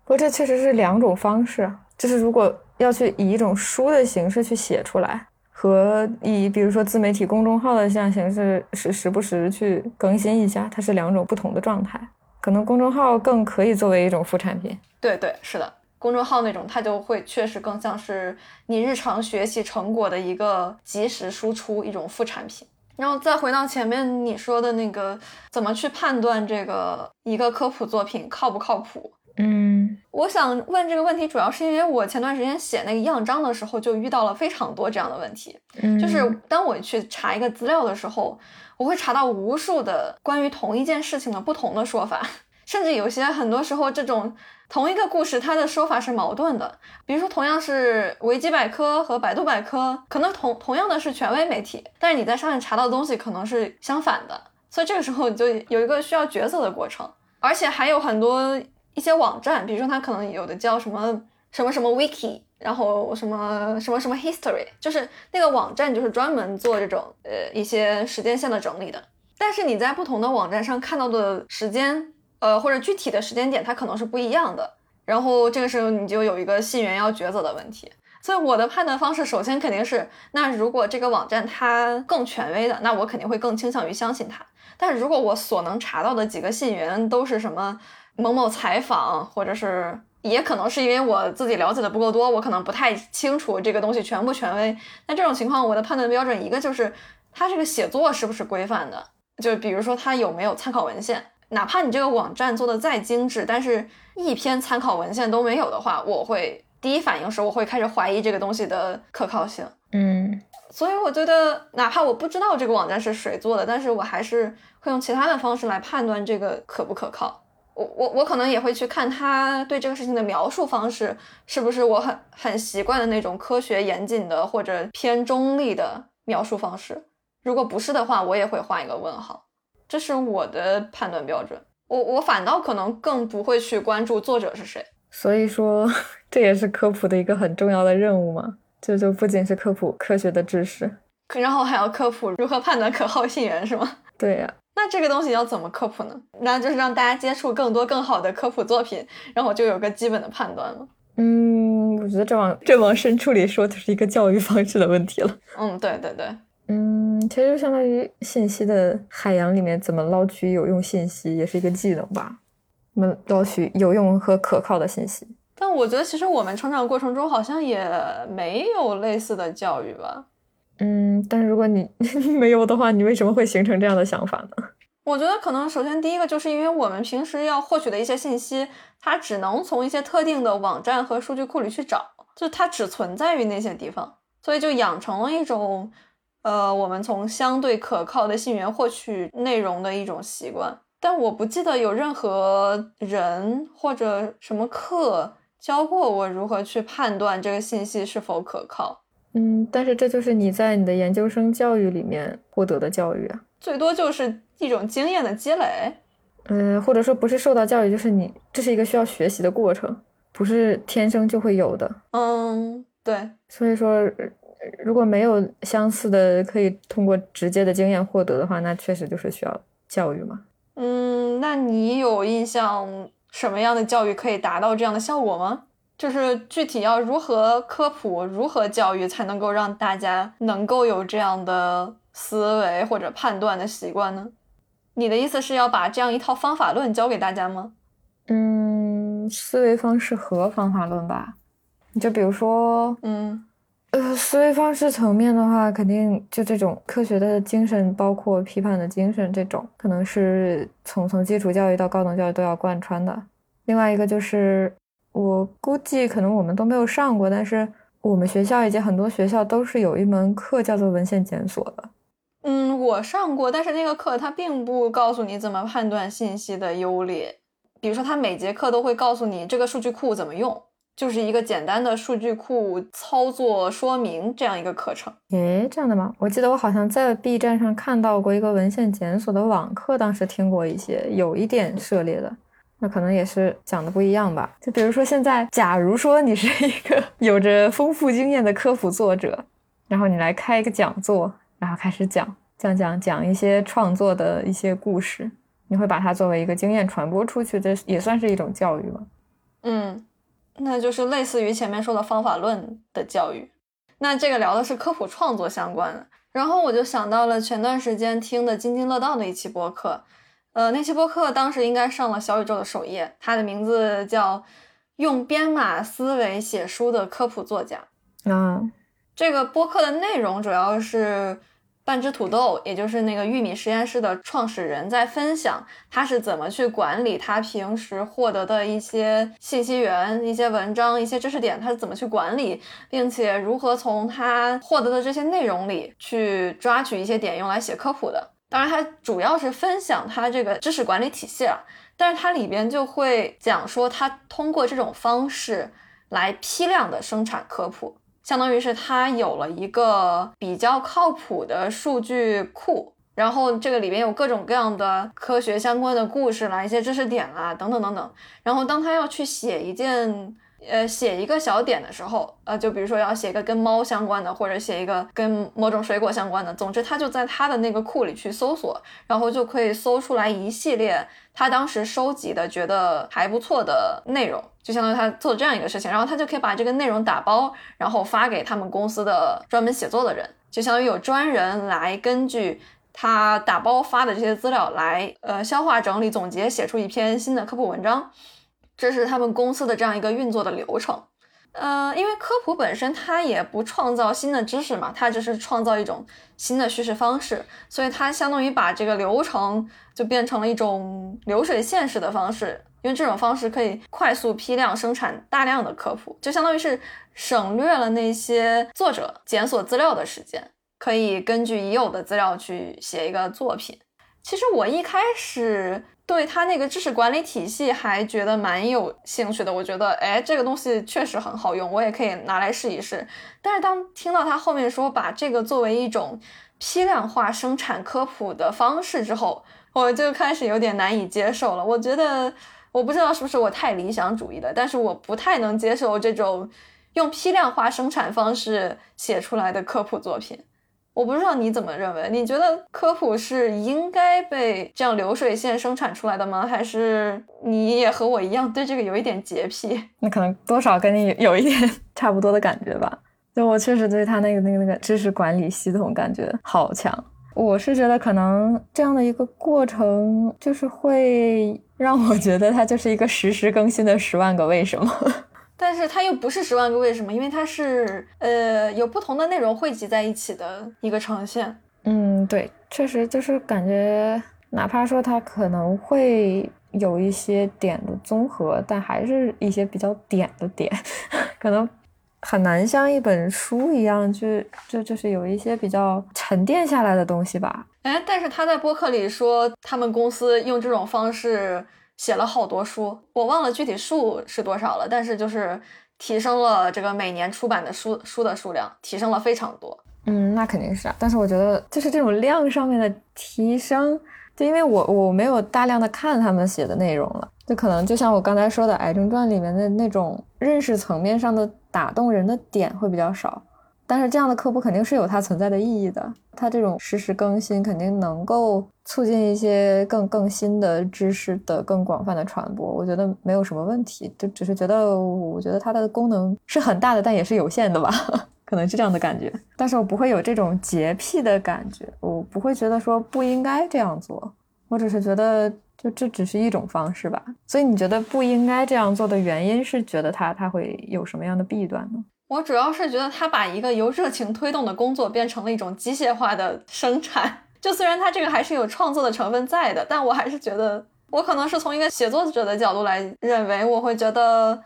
不过这确实是两种方式，就是如果要去以一种书的形式去写出来，和以比如说自媒体公众号的这样形式时时不时去更新一下，它是两种不同的状态。可能公众号更可以作为一种副产品。对对，是的，公众号那种它就会确实更像是你日常学习成果的一个及时输出，一种副产品。然后再回到前面你说的那个，怎么去判断这个一个科普作品靠不靠谱？嗯我想问这个问题，主要是因为我前段时间写那个样章的时候，就遇到了非常多这样的问题。嗯，就是当我去查一个资料的时候，我会查到无数的关于同一件事情的不同的说法，甚至有些很多时候这种同一个故事，它的说法是矛盾的。比如说，同样是维基百科和百度百科，可能同同样的是权威媒体，但是你在上面查到的东西可能是相反的，所以这个时候就有一个需要抉择的过程，而且还有很多一些网站，比如说它可能有的叫什么什么什么 wiki。然后什么什么什么 history，就是那个网站就是专门做这种呃一些时间线的整理的。但是你在不同的网站上看到的时间，呃或者具体的时间点，它可能是不一样的。然后这个时候你就有一个信源要抉择的问题。所以我的判断方式，首先肯定是，那如果这个网站它更权威的，那我肯定会更倾向于相信它。但如果我所能查到的几个信源都是什么某某采访，或者是也可能是因为我自己了解的不够多，我可能不太清楚这个东西权不权威。那这种情况，我的判断标准一个就是它这个写作是不是规范的，就比如说它有没有参考文献。哪怕你这个网站做的再精致，但是一篇参考文献都没有的话，我会第一反应是我会开始怀疑这个东西的可靠性。嗯所以我觉得，哪怕我不知道这个网站是谁做的，但是我还是会用其他的方式来判断这个可不可靠。我我我可能也会去看他对这个事情的描述方式是不是我很很习惯的那种科学严谨的或者偏中立的描述方式。如果不是的话，我也会画一个问号。这是我的判断标准。我我反倒可能更不会去关注作者是谁。所以说 这也是科普的一个很重要的任务嘛。这就不仅是科普科学的知识，然后还要科普如何判断可靠信源，是吗？对呀。那这个东西要怎么科普呢？那就是让大家接触更多更好的科普作品，然后就有个基本的判断了。嗯，我觉得这往这往深处里说，就是一个教育方式的问题了。嗯，对对对。嗯，其实就相当于信息的海洋里面怎么捞取有用信息，也是一个技能吧。怎么捞取有用和可靠的信息？但我觉得其实我们成长过程中好像也没有类似的教育吧。嗯，但是如果你 没有的话，你为什么会形成这样的想法呢？我觉得可能首先第一个就是因为我们平时要获取的一些信息，它只能从一些特定的网站和数据库里去找，就它只存在于那些地方，所以就养成了一种，呃，我们从相对可靠的信源获取内容的一种习惯。但我不记得有任何人或者什么课教过我如何去判断这个信息是否可靠。嗯，但是这就是你在你的研究生教育里面获得的教育啊，最多就是一种经验的积累，嗯，或者说不是受到教育，就是你这是一个需要学习的过程，不是天生就会有的。嗯，对，所以说如果没有相似的可以通过直接的经验获得的话，那确实就是需要教育嘛。嗯，那你有印象什么样的教育可以达到这样的效果吗？就是具体要如何科普、如何教育，才能够让大家能够有这样的思维或者判断的习惯呢？你的意思是要把这样一套方法论教给大家吗？嗯，思维方式和方法论吧。你就比如说，嗯，呃，思维方式层面的话，肯定就这种科学的精神，包括批判的精神，这种可能是从从基础教育到高等教育都要贯穿的。另外一个就是。我估计可能我们都没有上过，但是我们学校以及很多学校都是有一门课叫做文献检索的。嗯，我上过，但是那个课它并不告诉你怎么判断信息的优劣。比如说，它每节课都会告诉你这个数据库怎么用，就是一个简单的数据库操作说明这样一个课程。诶，这样的吗？我记得我好像在 B 站上看到过一个文献检索的网课，当时听过一些，有一点涉猎的。那可能也是讲的不一样吧。就比如说，现在假如说你是一个 有着丰富经验的科普作者，然后你来开一个讲座，然后开始讲讲讲讲一些创作的一些故事，你会把它作为一个经验传播出去，这也算是一种教育吗？嗯，那就是类似于前面说的方法论的教育。那这个聊的是科普创作相关的，然后我就想到了前段时间听的津津乐道的一期播客。呃，那期播客当时应该上了小宇宙的首页，它的名字叫《用编码思维写书的科普作家》。嗯，这个播客的内容主要是半只土豆，也就是那个玉米实验室的创始人，在分享他是怎么去管理他平时获得的一些信息源、一些文章、一些知识点，他是怎么去管理，并且如何从他获得的这些内容里去抓取一些点用来写科普的。当然，他主要是分享他这个知识管理体系了，但是它里边就会讲说，他通过这种方式来批量的生产科普，相当于是他有了一个比较靠谱的数据库，然后这个里边有各种各样的科学相关的故事啦，一些知识点啦，等等等等，然后当他要去写一件。呃，写一个小点的时候，呃，就比如说要写一个跟猫相关的，或者写一个跟某种水果相关的，总之他就在他的那个库里去搜索，然后就可以搜出来一系列他当时收集的觉得还不错的内容，就相当于他做这样一个事情，然后他就可以把这个内容打包，然后发给他们公司的专门写作的人，就相当于有专人来根据他打包发的这些资料来，呃，消化整理总结，写出一篇新的科普文章。这是他们公司的这样一个运作的流程，呃，因为科普本身它也不创造新的知识嘛，它只是创造一种新的叙事方式，所以它相当于把这个流程就变成了一种流水线式的方式，因为这种方式可以快速批量生产大量的科普，就相当于是省略了那些作者检索资料的时间，可以根据已有的资料去写一个作品。其实我一开始。对他那个知识管理体系还觉得蛮有兴趣的，我觉得，哎，这个东西确实很好用，我也可以拿来试一试。但是当听到他后面说把这个作为一种批量化生产科普的方式之后，我就开始有点难以接受了。我觉得，我不知道是不是我太理想主义了，但是我不太能接受这种用批量化生产方式写出来的科普作品。我不知道你怎么认为？你觉得科普是应该被这样流水线生产出来的吗？还是你也和我一样对这个有一点洁癖？那可能多少跟你有一点 差不多的感觉吧。就我确实对他那个那个那个知识管理系统感觉好强。我是觉得可能这样的一个过程，就是会让我觉得它就是一个实时更新的十万个为什么。但是它又不是十万个为什么，因为它是呃有不同的内容汇集在一起的一个呈现。嗯，对，确实就是感觉，哪怕说它可能会有一些点的综合，但还是一些比较点的点，可能很难像一本书一样，就就就是有一些比较沉淀下来的东西吧。哎，但是他在播客里说，他们公司用这种方式。写了好多书，我忘了具体数是多少了，但是就是提升了这个每年出版的书书的数量，提升了非常多。嗯，那肯定是啊。但是我觉得就是这种量上面的提升，就因为我我没有大量的看他们写的内容了，就可能就像我刚才说的《癌症传》里面的那种认识层面上的打动人的点会比较少。但是这样的科普肯定是有它存在的意义的，它这种实时更新肯定能够促进一些更更新的知识的更广泛的传播，我觉得没有什么问题，就只是觉得我觉得它的功能是很大的，但也是有限的吧，可能是这样的感觉。但是我不会有这种洁癖的感觉，我不会觉得说不应该这样做，我只是觉得就这只是一种方式吧。所以你觉得不应该这样做的原因是觉得它它会有什么样的弊端呢？我主要是觉得他把一个由热情推动的工作变成了一种机械化的生产。就虽然他这个还是有创作的成分在的，但我还是觉得，我可能是从一个写作者的角度来认为，我会觉得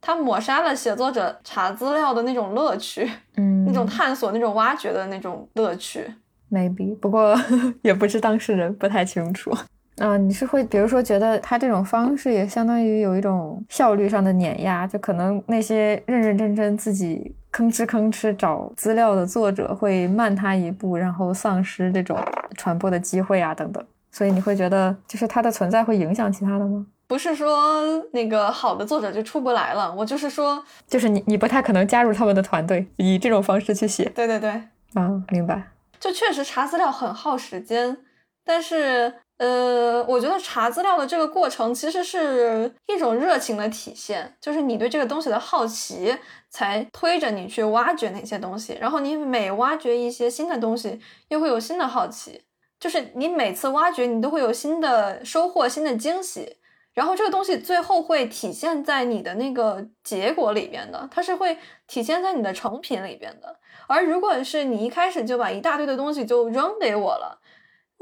他抹杀了写作者查资料的那种乐趣，嗯，那种探索、那种挖掘的那种乐趣。maybe，不过 也不是当事人，不太清楚。啊，你是会比如说觉得他这种方式也相当于有一种效率上的碾压，就可能那些认认真真自己吭哧吭哧找资料的作者会慢他一步，然后丧失这种传播的机会啊等等。所以你会觉得就是它的存在会影响其他的吗？不是说那个好的作者就出不来了，我就是说，就是你你不太可能加入他们的团队，以这种方式去写。对对对，啊，明白。就确实查资料很耗时间，但是。呃，我觉得查资料的这个过程其实是一种热情的体现，就是你对这个东西的好奇，才推着你去挖掘那些东西。然后你每挖掘一些新的东西，又会有新的好奇，就是你每次挖掘，你都会有新的收获、新的惊喜。然后这个东西最后会体现在你的那个结果里边的，它是会体现在你的成品里边的。而如果是你一开始就把一大堆的东西就扔给我了。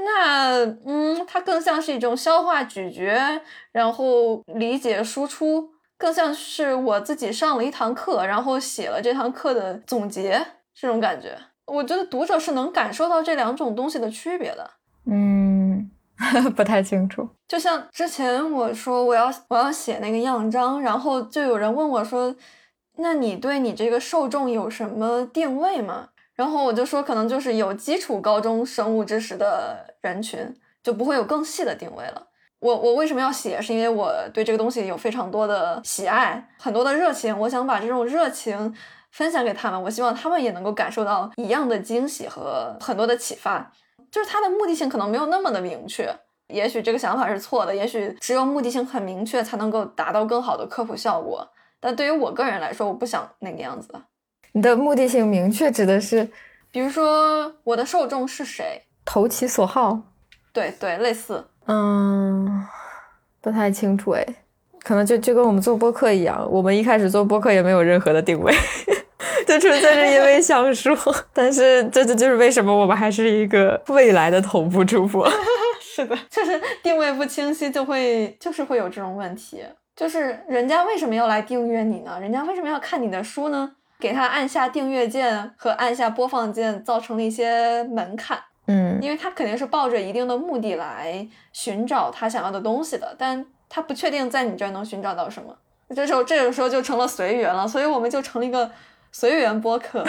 那嗯，它更像是一种消化咀嚼，然后理解输出，更像是我自己上了一堂课，然后写了这堂课的总结，这种感觉。我觉得读者是能感受到这两种东西的区别的。嗯，不太清楚。就像之前我说我要我要写那个样章，然后就有人问我说：“那你对你这个受众有什么定位吗？”然后我就说，可能就是有基础高中生物知识的人群，就不会有更细的定位了。我我为什么要写？是因为我对这个东西有非常多的喜爱，很多的热情。我想把这种热情分享给他们，我希望他们也能够感受到一样的惊喜和很多的启发。就是它的目的性可能没有那么的明确，也许这个想法是错的，也许只有目的性很明确才能够达到更好的科普效果。但对于我个人来说，我不想那个样子。你的目的性明确指的是，比如说我的受众是谁，投其所好，对对，类似，嗯，不太清楚哎，可能就就跟我们做播客一样，我们一开始做播客也没有任何的定位，就纯粹是因为想说，但是这这就是为什么我们还是一个未来的头部主播，是的，就是定位不清晰，就会就是会有这种问题，就是人家为什么要来订阅你呢？人家为什么要看你的书呢？给他按下订阅键和按下播放键造成了一些门槛，嗯，因为他肯定是抱着一定的目的来寻找他想要的东西的，但他不确定在你这儿能寻找到什么，这时候这个时候就成了随缘了，所以我们就成了一个随缘播客，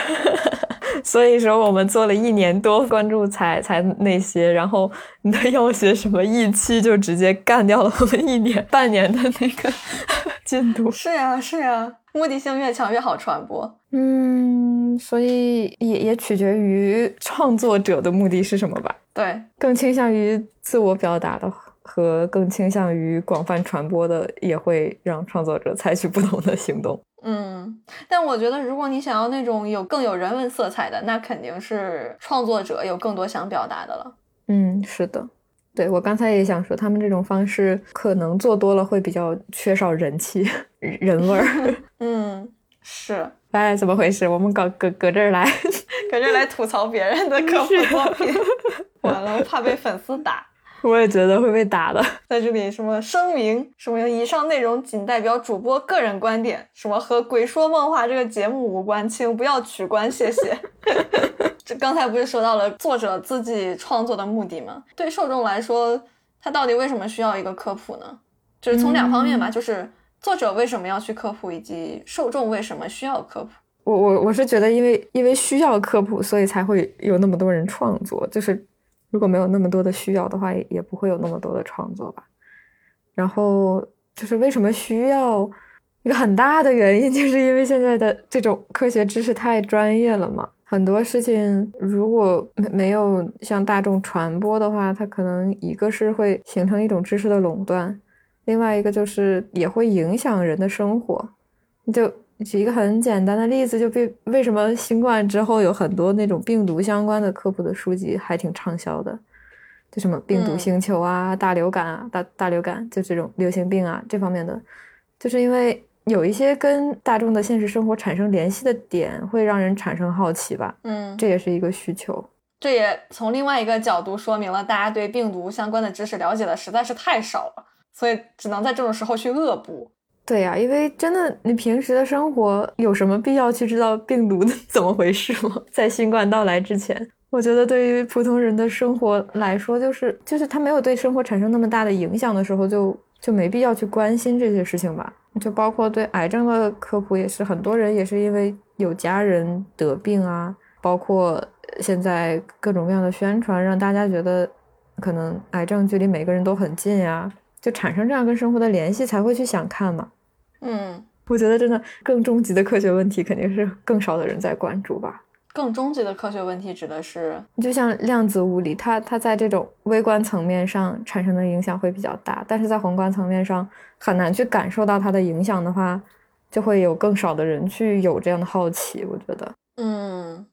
所以说我们做了一年多，关注才 才那些，然后你的要学什么一期就直接干掉了我们一年半年的那个 进度。是呀，是呀，目的性越强越好传播。嗯，所以也也取决于创作者的目的是什么吧。对，更倾向于自我表达的和更倾向于广泛传播的，也会让创作者采取不同的行动。嗯，但我觉得，如果你想要那种有更有人文色彩的，那肯定是创作者有更多想表达的了。嗯，是的，对我刚才也想说，他们这种方式可能做多了会比较缺少人气、人味儿。嗯，是。哎，怎么回事？我们搞搁搁这儿来，搁这儿来吐槽别人的科普作品，完了，我怕被粉丝打。我也觉得会被打的。在这里，什么声明？什么以上内容仅代表主播个人观点，什么和《鬼说梦话》这个节目无关，请不要取关，谢谢。这刚才不是说到了作者自己创作的目的吗？对受众来说，他到底为什么需要一个科普呢？就是从两方面吧，就是作者为什么要去科普，以及受众为什么需要科普。我我我是觉得，因为因为需要科普，所以才会有那么多人创作，就是。如果没有那么多的需要的话，也不会有那么多的创作吧。然后就是为什么需要一个很大的原因，就是因为现在的这种科学知识太专业了嘛。很多事情如果没没有向大众传播的话，它可能一个是会形成一种知识的垄断，另外一个就是也会影响人的生活。就举一个很简单的例子，就比为什么新冠之后有很多那种病毒相关的科普的书籍还挺畅销的，就什么病毒星球啊、大流感啊、大大流感，就这种流行病啊这方面的，就是因为有一些跟大众的现实生活产生联系的点，会让人产生好奇吧。嗯，这也是一个需求。这也从另外一个角度说明了大家对病毒相关的知识了解的实在是太少了，所以只能在这种时候去恶补。对呀，因为真的，你平时的生活有什么必要去知道病毒 怎么回事吗？在新冠到来之前，我觉得对于普通人的生活来说，就是就是他没有对生活产生那么大的影响的时候，就就没必要去关心这些事情吧。就包括对癌症的科普，也是很多人也是因为有家人得病啊，包括现在各种各样的宣传，让大家觉得可能癌症距离每个人都很近呀。就产生这样跟生活的联系，才会去想看嘛。嗯，我觉得真的更终极的科学问题，肯定是更少的人在关注吧。更终极的科学问题指的是，就像量子物理，它它在这种微观层面上产生的影响会比较大，但是在宏观层面上很难去感受到它的影响的话，就会有更少的人去有这样的好奇。我觉得，嗯，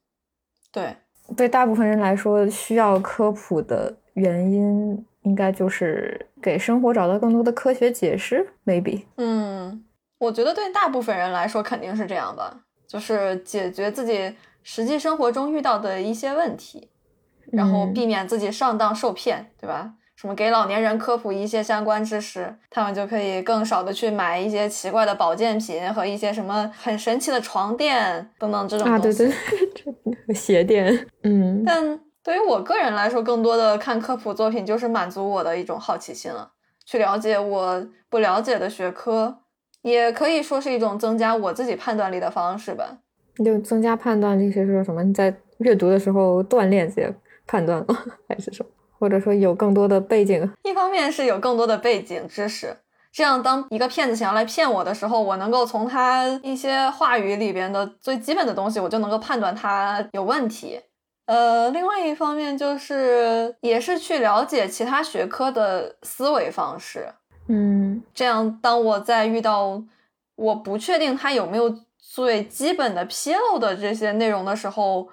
对，对大部分人来说，需要科普的原因。应该就是给生活找到更多的科学解释，maybe。嗯，我觉得对大部分人来说肯定是这样吧，就是解决自己实际生活中遇到的一些问题，然后避免自己上当受骗，对吧？什么给老年人科普一些相关知识，他们就可以更少的去买一些奇怪的保健品和一些什么很神奇的床垫等等这种东西。啊，对对，鞋垫。嗯，但。对于我个人来说，更多的看科普作品就是满足我的一种好奇心了，去了解我不了解的学科，也可以说是一种增加我自己判断力的方式吧。就增加判断力是说什么？你在阅读的时候锻炼自己判断吗？还是说，或者说有更多的背景？一方面是有更多的背景知识，这样当一个骗子想要来骗我的时候，我能够从他一些话语里边的最基本的东西，我就能够判断他有问题。呃，另外一方面就是也是去了解其他学科的思维方式，嗯，这样当我在遇到我不确定它有没有最基本的纰漏的这些内容的时候，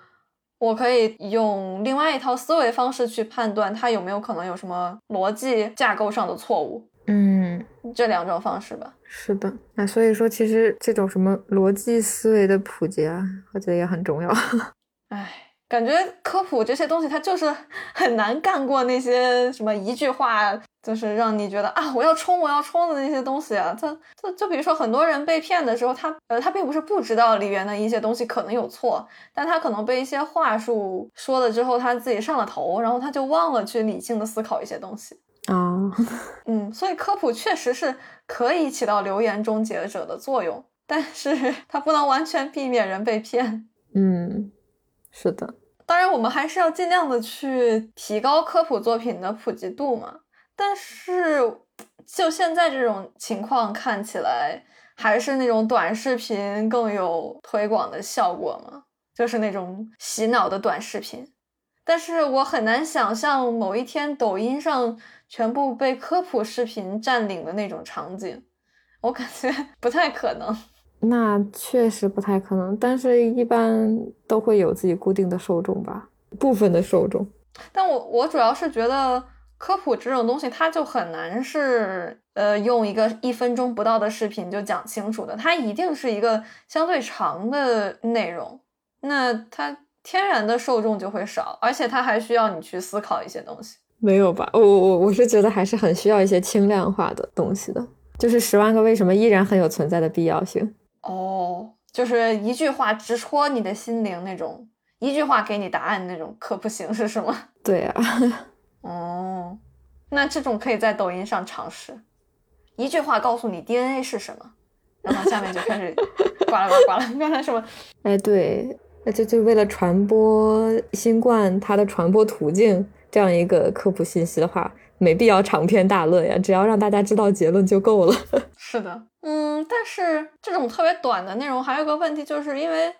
我可以用另外一套思维方式去判断它有没有可能有什么逻辑架构上的错误，嗯，这两种方式吧。是的，那所以说其实这种什么逻辑思维的普及啊，我觉得也很重要。唉。感觉科普这些东西，它就是 很难干过那些什么一句话就是让你觉得啊，我要冲，我要冲的那些东西啊。它就就比如说，很多人被骗的时候，他呃，他并不是不知道里面的一些东西可能有错，但他可能被一些话术说了之后，他自己上了头，然后他就忘了去理性的思考一些东西啊。嗯，所以科普确实是可以起到流言终结者的作用，但是 它不能完全避免人被骗。嗯。是的，当然我们还是要尽量的去提高科普作品的普及度嘛。但是就现在这种情况看起来，还是那种短视频更有推广的效果嘛，就是那种洗脑的短视频。但是我很难想象某一天抖音上全部被科普视频占领的那种场景，我感觉 不太可能。那确实不太可能，但是一般都会有自己固定的受众吧，部分的受众。但我我主要是觉得科普这种东西，它就很难是呃用一个一分钟不到的视频就讲清楚的，它一定是一个相对长的内容。那它。天然的受众就会少，而且它还需要你去思考一些东西。没有吧？我我我是觉得还是很需要一些轻量化的东西的。就是《十万个为什么》依然很有存在的必要性。哦，就是一句话直戳你的心灵那种，一句话给你答案那种科普形式是吗？对啊。哦，那这种可以在抖音上尝试，一句话告诉你 DNA 是什么，然后下面就开始呱啦呱呱啦，刚才 什么？哎，对。那就就为了传播新冠它的传播途径这样一个科普信息的话，没必要长篇大论呀，只要让大家知道结论就够了。是的，嗯，但是这种特别短的内容还有个问题，就是因为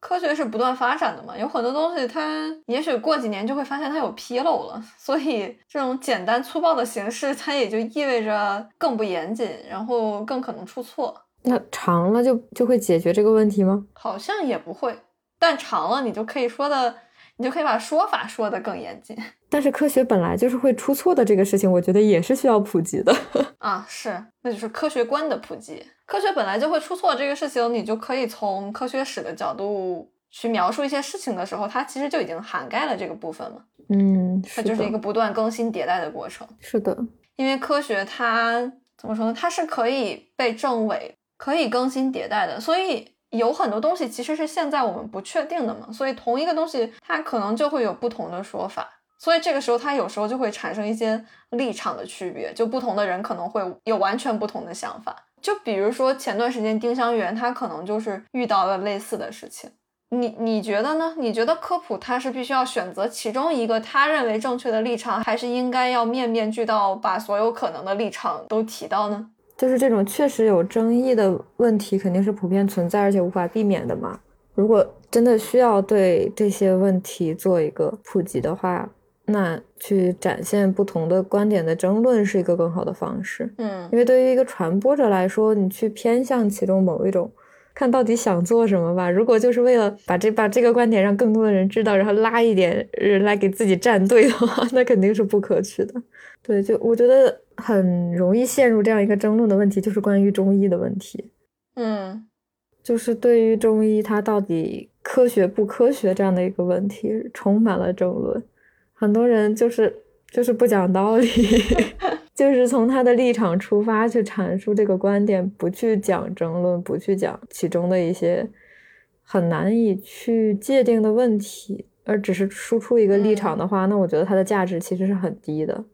科学是不断发展的嘛，有很多东西它也许过几年就会发现它有纰漏了，所以这种简单粗暴的形式，它也就意味着更不严谨，然后更可能出错。那长了就就会解决这个问题吗？好像也不会。但长了，你就可以说的，你就可以把说法说的更严谨。但是科学本来就是会出错的，这个事情，我觉得也是需要普及的 啊。是，那就是科学观的普及。科学本来就会出错这个事情，你就可以从科学史的角度去描述一些事情的时候，它其实就已经涵盖了这个部分了。嗯，它就是一个不断更新迭代的过程。是的，因为科学它怎么说呢？它是可以被证伪、可以更新迭代的，所以。有很多东西其实是现在我们不确定的嘛，所以同一个东西它可能就会有不同的说法，所以这个时候他有时候就会产生一些立场的区别，就不同的人可能会有完全不同的想法。就比如说前段时间丁香园他可能就是遇到了类似的事情，你你觉得呢？你觉得科普他是必须要选择其中一个他认为正确的立场，还是应该要面面俱到，把所有可能的立场都提到呢？就是这种确实有争议的问题，肯定是普遍存在，而且无法避免的嘛。如果真的需要对这些问题做一个普及的话，那去展现不同的观点的争论是一个更好的方式。嗯，因为对于一个传播者来说，你去偏向其中某一种。看到底想做什么吧。如果就是为了把这把这个观点让更多的人知道，然后拉一点人来给自己站队的话，那肯定是不可取的。对，就我觉得很容易陷入这样一个争论的问题，就是关于中医的问题。嗯，就是对于中医它到底科学不科学这样的一个问题，充满了争论。很多人就是就是不讲道理。就是从他的立场出发去阐述这个观点，不去讲争论，不去讲其中的一些很难以去界定的问题，而只是输出一个立场的话，那我觉得它的价值其实是很低的。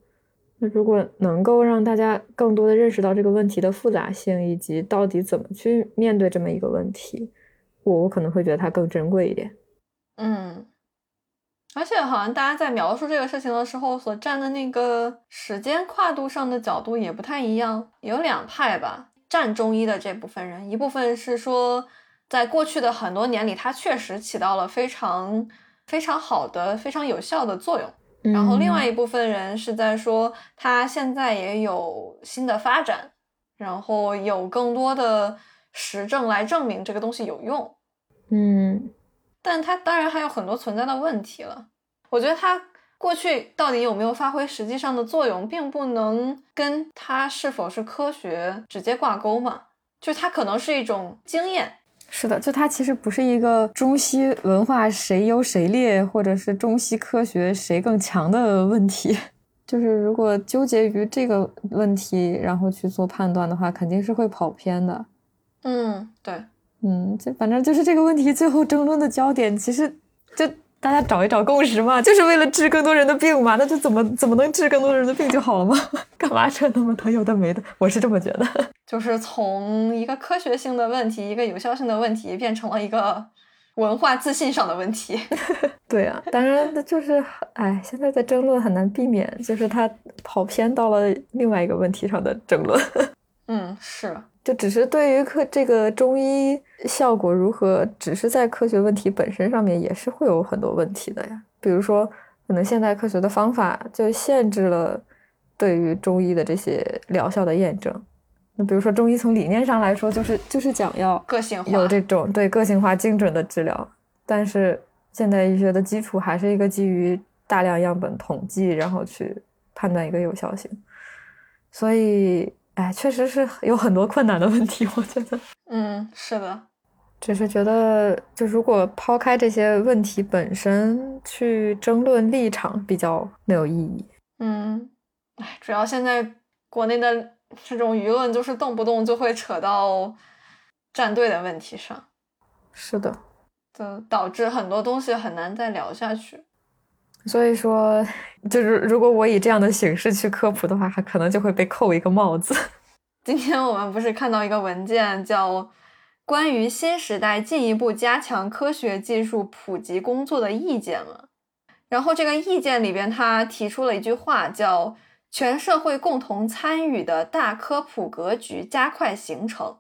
那如果能够让大家更多的认识到这个问题的复杂性，以及到底怎么去面对这么一个问题，我我可能会觉得它更珍贵一点。嗯。而且好像大家在描述这个事情的时候，所站的那个时间跨度上的角度也不太一样，有两派吧。站中医的这部分人，一部分是说，在过去的很多年里，它确实起到了非常非常好的、非常有效的作用。然后另外一部分人是在说，它现在也有新的发展，然后有更多的实证来证明这个东西有用。嗯。但它当然还有很多存在的问题了。我觉得它过去到底有没有发挥实际上的作用，并不能跟它是否是科学直接挂钩嘛。就它可能是一种经验。是的，就它其实不是一个中西文化谁优谁劣，或者是中西科学谁更强的问题。就是如果纠结于这个问题，然后去做判断的话，肯定是会跑偏的。嗯，对。嗯，就反正就是这个问题，最后争论的焦点其实就大家找一找共识嘛，就是为了治更多人的病嘛，那就怎么怎么能治更多人的病就好了嘛，干嘛扯那么多有的没的？我是这么觉得，就是从一个科学性的问题，一个有效性的问题，变成了一个文化自信上的问题。对啊，当然就是，哎，现在的争论很难避免，就是他跑偏到了另外一个问题上的争论。嗯，是，就只是对于科这个中医效果如何，只是在科学问题本身上面也是会有很多问题的呀。比如说，可能现代科学的方法就限制了对于中医的这些疗效的验证。那比如说，中医从理念上来说，就是就是讲要个性化，有这种对个性化、精准的治疗。但是现代医学的基础还是一个基于大量样本统计，然后去判断一个有效性。所以，哎，确实是有很多困难的问题。我觉得，嗯，是的，只是觉得，就如果抛开这些问题本身去争论立场，比较没有意义。嗯，哎，主要现在国内的。这种舆论就是动不动就会扯到站队的问题上，是的，就导致很多东西很难再聊下去。所以说，就是如果我以这样的形式去科普的话，还可能就会被扣一个帽子。今天我们不是看到一个文件，叫《关于新时代进一步加强科学技术普及工作的意见》吗？然后这个意见里边，他提出了一句话，叫。全社会共同参与的大科普格局加快形成。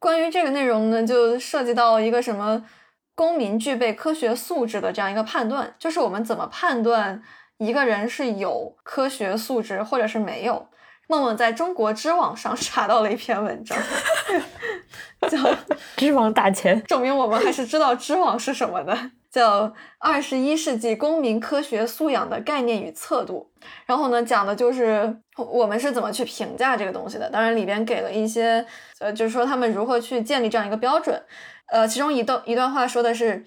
关于这个内容呢，就涉及到一个什么公民具备科学素质的这样一个判断，就是我们怎么判断一个人是有科学素质或者是没有。梦梦在中国知网上查到了一篇文章，叫 《知网打钱》，证明我们还是知道知网是什么的。叫《二十一世纪公民科学素养的概念与测度》，然后呢，讲的就是我们是怎么去评价这个东西的。当然，里边给了一些，呃，就是说他们如何去建立这样一个标准。呃，其中一段一段话说的是，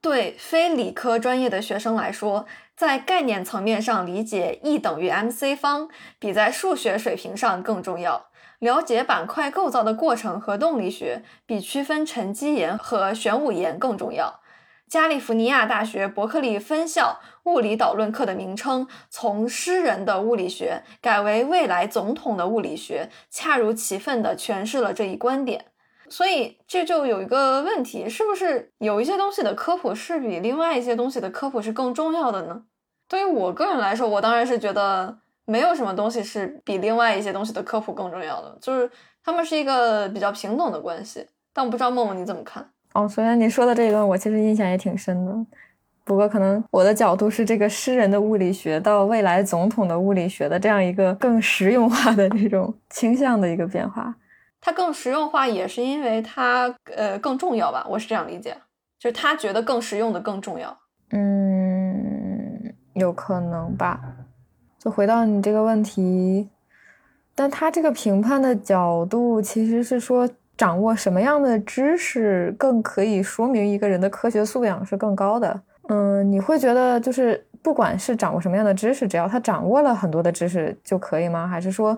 对非理科专业的学生来说，在概念层面上理解 E 等于 mc 方，比在数学水平上更重要。了解板块构造的过程和动力学，比区分沉积岩和玄武岩更重要。加利福尼亚大学伯克利分校物理导论课的名称从“诗人的物理学”改为“未来总统的物理学”，恰如其分地诠释了这一观点。所以这就有一个问题：是不是有一些东西的科普是比另外一些东西的科普是更重要的呢？对于我个人来说，我当然是觉得没有什么东西是比另外一些东西的科普更重要的，就是他们是一个比较平等的关系。但我不知道梦梦你怎么看？哦，首先你说的这个，我其实印象也挺深的。不过可能我的角度是这个诗人的物理学到未来总统的物理学的这样一个更实用化的这种倾向的一个变化。它更实用化也是因为它呃更重要吧？我是这样理解，就是他觉得更实用的更重要。嗯，有可能吧。就回到你这个问题，但他这个评判的角度其实是说。掌握什么样的知识更可以说明一个人的科学素养是更高的？嗯，你会觉得就是不管是掌握什么样的知识，只要他掌握了很多的知识就可以吗？还是说，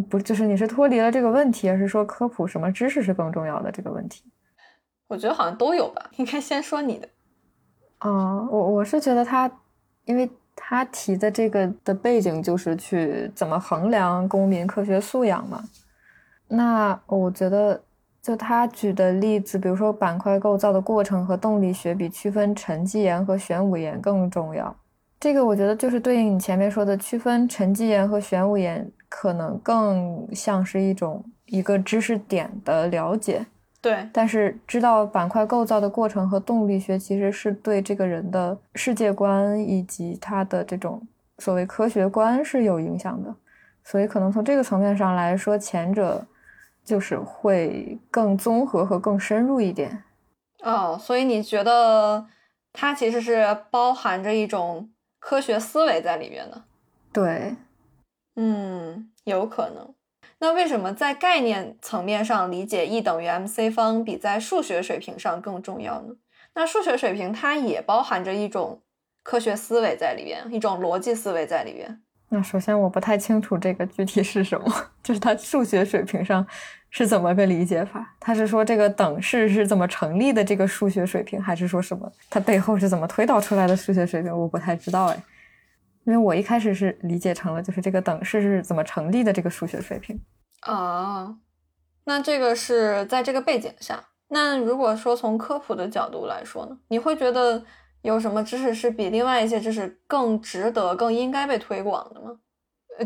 不就是你是脱离了这个问题，还是说科普什么知识是更重要的这个问题？我觉得好像都有吧。应该先说你的。啊，我我是觉得他，因为他提的这个的背景就是去怎么衡量公民科学素养嘛。那我觉得，就他举的例子，比如说板块构造的过程和动力学比区分沉积岩和玄武岩更重要。这个我觉得就是对应你前面说的，区分沉积岩和玄武岩可能更像是一种一个知识点的了解。对，但是知道板块构造的过程和动力学，其实是对这个人的世界观以及他的这种所谓科学观是有影响的。所以可能从这个层面上来说，前者。就是会更综合和更深入一点哦，所以你觉得它其实是包含着一种科学思维在里面的？对，嗯，有可能。那为什么在概念层面上理解 E 等于 mc 方比在数学水平上更重要呢？那数学水平它也包含着一种科学思维在里边，一种逻辑思维在里边。那首先我不太清楚这个具体是什么，就是它数学水平上是怎么个理解法？他是说这个等式是怎么成立的这个数学水平，还是说什么它背后是怎么推导出来的数学水平？我不太知道哎，因为我一开始是理解成了就是这个等式是怎么成立的这个数学水平。啊，那这个是在这个背景下，那如果说从科普的角度来说呢，你会觉得有什么知识是比另外一些知识更值得、更应该被推广的吗？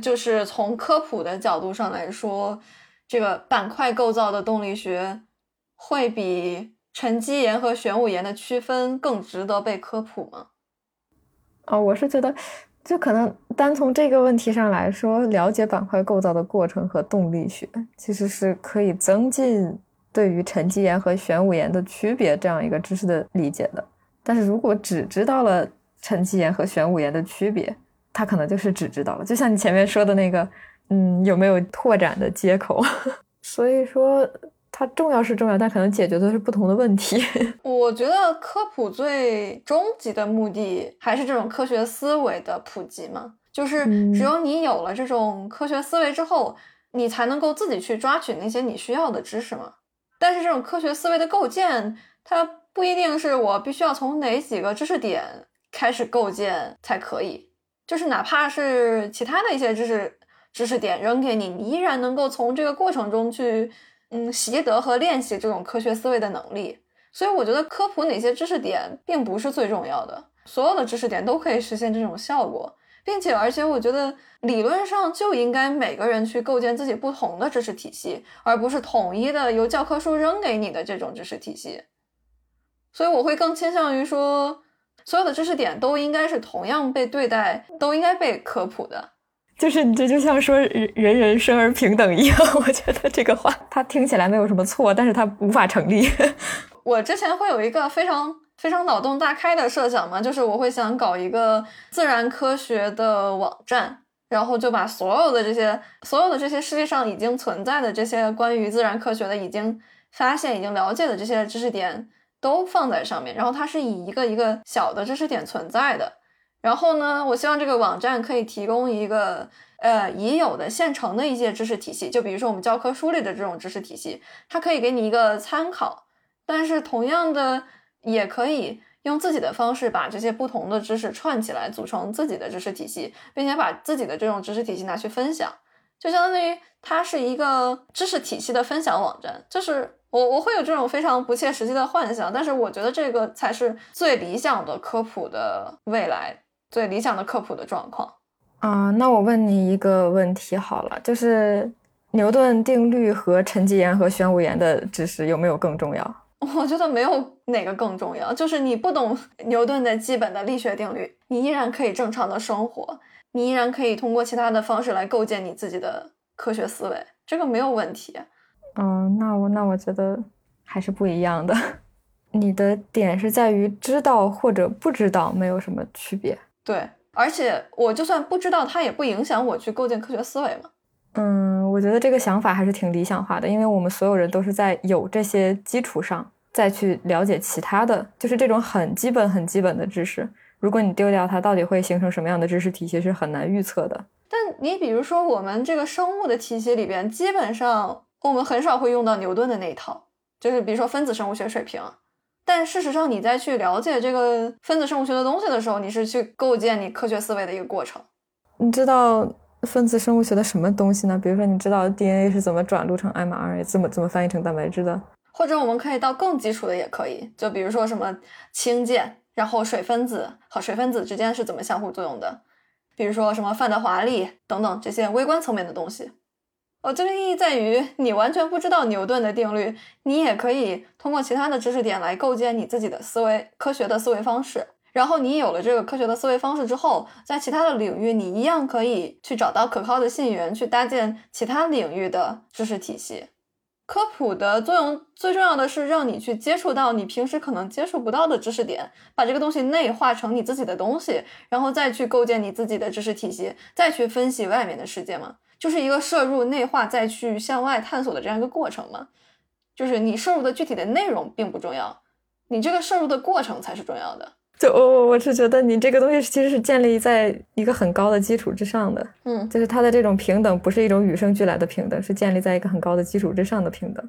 就是从科普的角度上来说，这个板块构造的动力学会比沉积岩和玄武岩的区分更值得被科普吗？哦，我是觉得，就可能单从这个问题上来说，了解板块构造的过程和动力学，其实是可以增进对于沉积岩和玄武岩的区别这样一个知识的理解的。但是如果只知道了沉积岩和玄武岩的区别，他可能就是只知道了。就像你前面说的那个，嗯，有没有拓展的接口？所以说。它重要是重要，但可能解决的是不同的问题。我觉得科普最终极的目的还是这种科学思维的普及嘛，就是只有你有了这种科学思维之后，你才能够自己去抓取那些你需要的知识嘛。但是这种科学思维的构建，它不一定是我必须要从哪几个知识点开始构建才可以，就是哪怕是其他的一些知识知识点扔给你，你依然能够从这个过程中去。嗯，习得和练习这种科学思维的能力，所以我觉得科普哪些知识点并不是最重要的，所有的知识点都可以实现这种效果，并且而且我觉得理论上就应该每个人去构建自己不同的知识体系，而不是统一的由教科书扔给你的这种知识体系。所以我会更倾向于说，所有的知识点都应该是同样被对待，都应该被科普的。就是你这就像说人人人生而平等一样，我觉得这个话它听起来没有什么错，但是它无法成立。我之前会有一个非常非常脑洞大开的设想嘛，就是我会想搞一个自然科学的网站，然后就把所有的这些所有的这些世界上已经存在的这些关于自然科学的已经发现、已经了解的这些知识点都放在上面，然后它是以一个一个小的知识点存在的。然后呢，我希望这个网站可以提供一个呃已有的现成的一些知识体系，就比如说我们教科书里的这种知识体系，它可以给你一个参考，但是同样的也可以用自己的方式把这些不同的知识串起来，组成自己的知识体系，并且把自己的这种知识体系拿去分享，就相当于它是一个知识体系的分享网站。就是我我会有这种非常不切实际的幻想，但是我觉得这个才是最理想的科普的未来。最理想的科普的状况啊，那我问你一个问题好了，就是牛顿定律和沉积岩和玄武岩的知识有没有更重要？我觉得没有哪个更重要，就是你不懂牛顿的基本的力学定律，你依然可以正常的生活，你依然可以通过其他的方式来构建你自己的科学思维，这个没有问题。嗯，那我那我觉得还是不一样的，你的点是在于知道或者不知道没有什么区别。对，而且我就算不知道，它也不影响我去构建科学思维嘛。嗯，我觉得这个想法还是挺理想化的，因为我们所有人都是在有这些基础上再去了解其他的，就是这种很基本、很基本的知识。如果你丢掉它，到底会形成什么样的知识体系是很难预测的。但你比如说，我们这个生物的体系里边，基本上我们很少会用到牛顿的那一套，就是比如说分子生物学水平。但事实上，你在去了解这个分子生物学的东西的时候，你是去构建你科学思维的一个过程。你知道分子生物学的什么东西呢？比如说，你知道 DNA 是怎么转录成 mRNA，怎么怎么翻译成蛋白质的？或者我们可以到更基础的也可以，就比如说什么氢键，然后水分子和水分子之间是怎么相互作用的？比如说什么范德华力等等这些微观层面的东西。哦，这个意义在于，你完全不知道牛顿的定律，你也可以通过其他的知识点来构建你自己的思维科学的思维方式。然后你有了这个科学的思维方式之后，在其他的领域，你一样可以去找到可靠的信源，去搭建其他领域的知识体系。科普的作用最重要的是让你去接触到你平时可能接触不到的知识点，把这个东西内化成你自己的东西，然后再去构建你自己的知识体系，再去分析外面的世界嘛。就是一个摄入、内化，再去向外探索的这样一个过程嘛。就是你摄入的具体的内容并不重要，你这个摄入的过程才是重要的。就我我我是觉得你这个东西其实是建立在一个很高的基础之上的。嗯，就是它的这种平等不是一种与生俱来的平等，是建立在一个很高的基础之上的平等。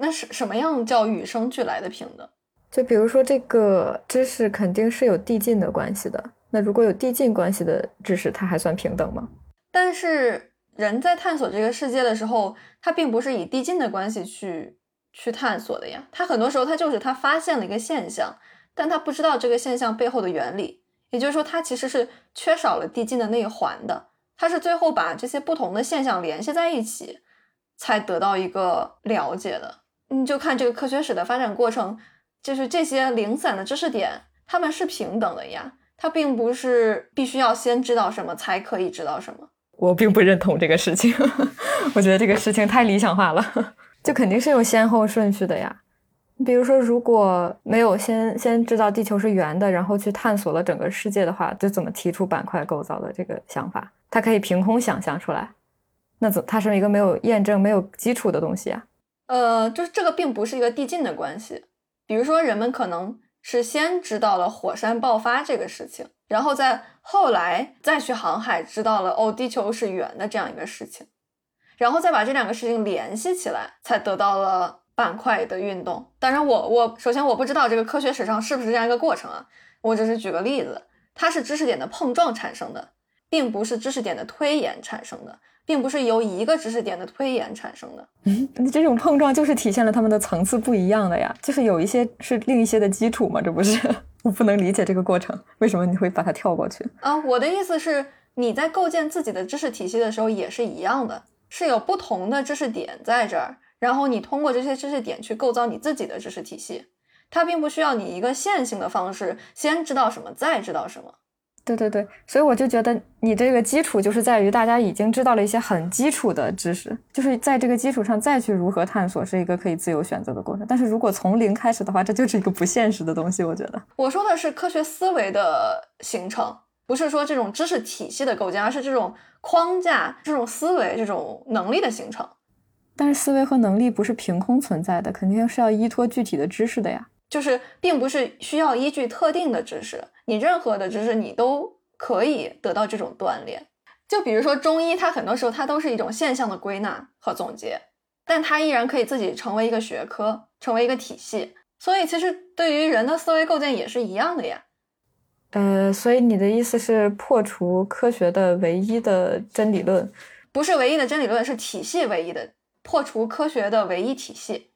那是什么样叫与生俱来的平等？就比如说这个知识肯定是有递进的关系的。那如果有递进关系的知识，它还算平等吗？但是。人在探索这个世界的时候，他并不是以递进的关系去去探索的呀。他很多时候他就是他发现了一个现象，但他不知道这个现象背后的原理，也就是说他其实是缺少了递进的那一环的。他是最后把这些不同的现象联系在一起，才得到一个了解的。你就看这个科学史的发展过程，就是这些零散的知识点，他们是平等的呀。它并不是必须要先知道什么才可以知道什么。我并不认同这个事情，我觉得这个事情太理想化了，就肯定是有先后顺序的呀。比如说，如果没有先先知道地球是圆的，然后去探索了整个世界的话，就怎么提出板块构造的这个想法？它可以凭空想象出来，那怎它是一个没有验证、没有基础的东西啊？呃，就是这个并不是一个递进的关系。比如说，人们可能。是先知道了火山爆发这个事情，然后再后来再去航海，知道了哦，地球是圆的这样一个事情，然后再把这两个事情联系起来，才得到了板块的运动。当然，我我首先我不知道这个科学史上是不是这样一个过程啊，我只是举个例子，它是知识点的碰撞产生的，并不是知识点的推演产生的。并不是由一个知识点的推演产生的。嗯，这种碰撞就是体现了他们的层次不一样的呀，就是有一些是另一些的基础嘛，这不是？我不能理解这个过程，为什么你会把它跳过去？啊，我的意思是，你在构建自己的知识体系的时候也是一样的，是有不同的知识点在这儿，然后你通过这些知识点去构造你自己的知识体系，它并不需要你一个线性的方式，先知道什么，再知道什么。对对对，所以我就觉得你这个基础就是在于大家已经知道了一些很基础的知识，就是在这个基础上再去如何探索是一个可以自由选择的过程。但是如果从零开始的话，这就是一个不现实的东西。我觉得我说的是科学思维的形成，不是说这种知识体系的构建，而是这种框架、这种思维、这种能力的形成。但是思维和能力不是凭空存在的，肯定是要依托具体的知识的呀。就是并不是需要依据特定的知识。你任何的知识，你都可以得到这种锻炼。就比如说中医，它很多时候它都是一种现象的归纳和总结，但它依然可以自己成为一个学科，成为一个体系。所以其实对于人的思维构建也是一样的呀。呃，所以你的意思是破除科学的唯一的真理论？不是唯一的真理论，是体系唯一的，破除科学的唯一体系。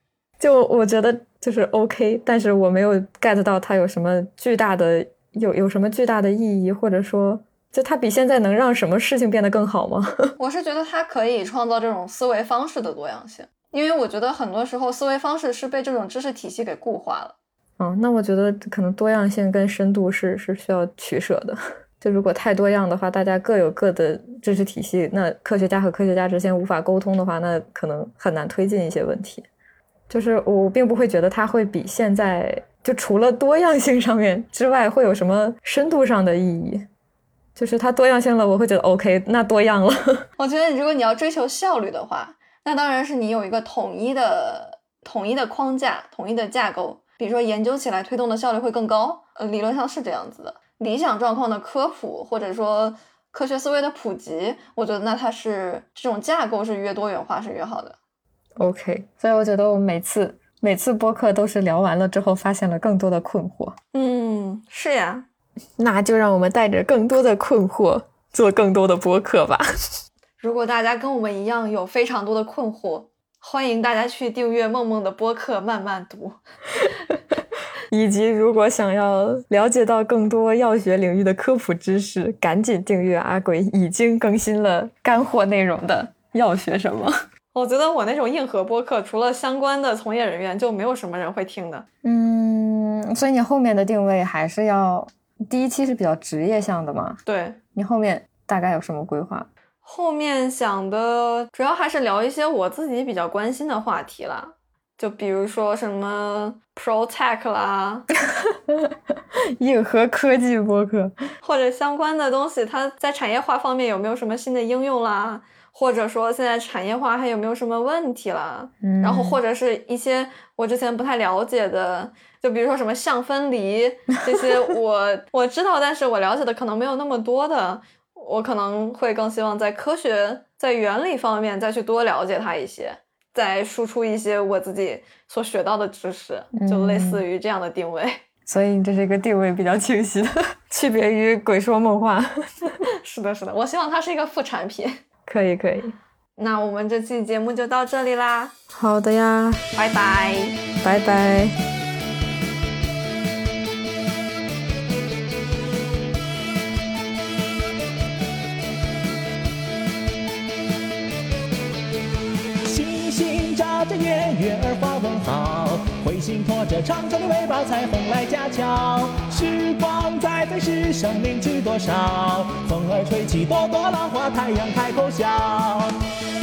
就我觉得就是 OK，但是我没有 get 到它有什么巨大的。有有什么巨大的意义，或者说，就它比现在能让什么事情变得更好吗？我是觉得它可以创造这种思维方式的多样性，因为我觉得很多时候思维方式是被这种知识体系给固化了。嗯，那我觉得可能多样性跟深度是是需要取舍的。就如果太多样的话，大家各有各的知识体系，那科学家和科学家之间无法沟通的话，那可能很难推进一些问题。就是我并不会觉得它会比现在。就除了多样性上面之外，会有什么深度上的意义？就是它多样性了，我会觉得 OK，那多样了。我觉得如果你要追求效率的话，那当然是你有一个统一的、统一的框架、统一的架构，比如说研究起来推动的效率会更高。呃，理论上是这样子的。理想状况的科普或者说科学思维的普及，我觉得那它是这种架构是越多元化是越好的。OK，所以我觉得我们每次。每次播客都是聊完了之后，发现了更多的困惑。嗯，是呀，那就让我们带着更多的困惑做更多的播客吧。如果大家跟我们一样有非常多的困惑，欢迎大家去订阅梦梦的播客慢慢读。以及如果想要了解到更多药学领域的科普知识，赶紧订阅阿鬼已经更新了干货内容的药学什么。我觉得我那种硬核播客，除了相关的从业人员，就没有什么人会听的。嗯，所以你后面的定位还是要第一期是比较职业向的嘛？对，你后面大概有什么规划？后面想的主要还是聊一些我自己比较关心的话题啦，就比如说什么 Pro Tech 啦，硬核科技播客，或者相关的东西，它在产业化方面有没有什么新的应用啦？或者说现在产业化还有没有什么问题了？嗯，然后或者是一些我之前不太了解的，就比如说什么相分离这些，我我知道，但是我了解的可能没有那么多的，我可能会更希望在科学在原理方面再去多了解它一些，再输出一些我自己所学到的知识，就类似于这样的定位。所以你这是一个定位比较清晰的，区别于鬼说梦话。是的，是的，我希望它是一个副产品。可以可以，那我们这期节目就到这里啦，好的呀，拜拜，拜拜。星星眨着眼，月儿花问号，彗星拖着长长的尾巴，彩虹来架桥。时光在飞逝，生命知多少？风儿吹起朵朵浪花，太阳开口笑。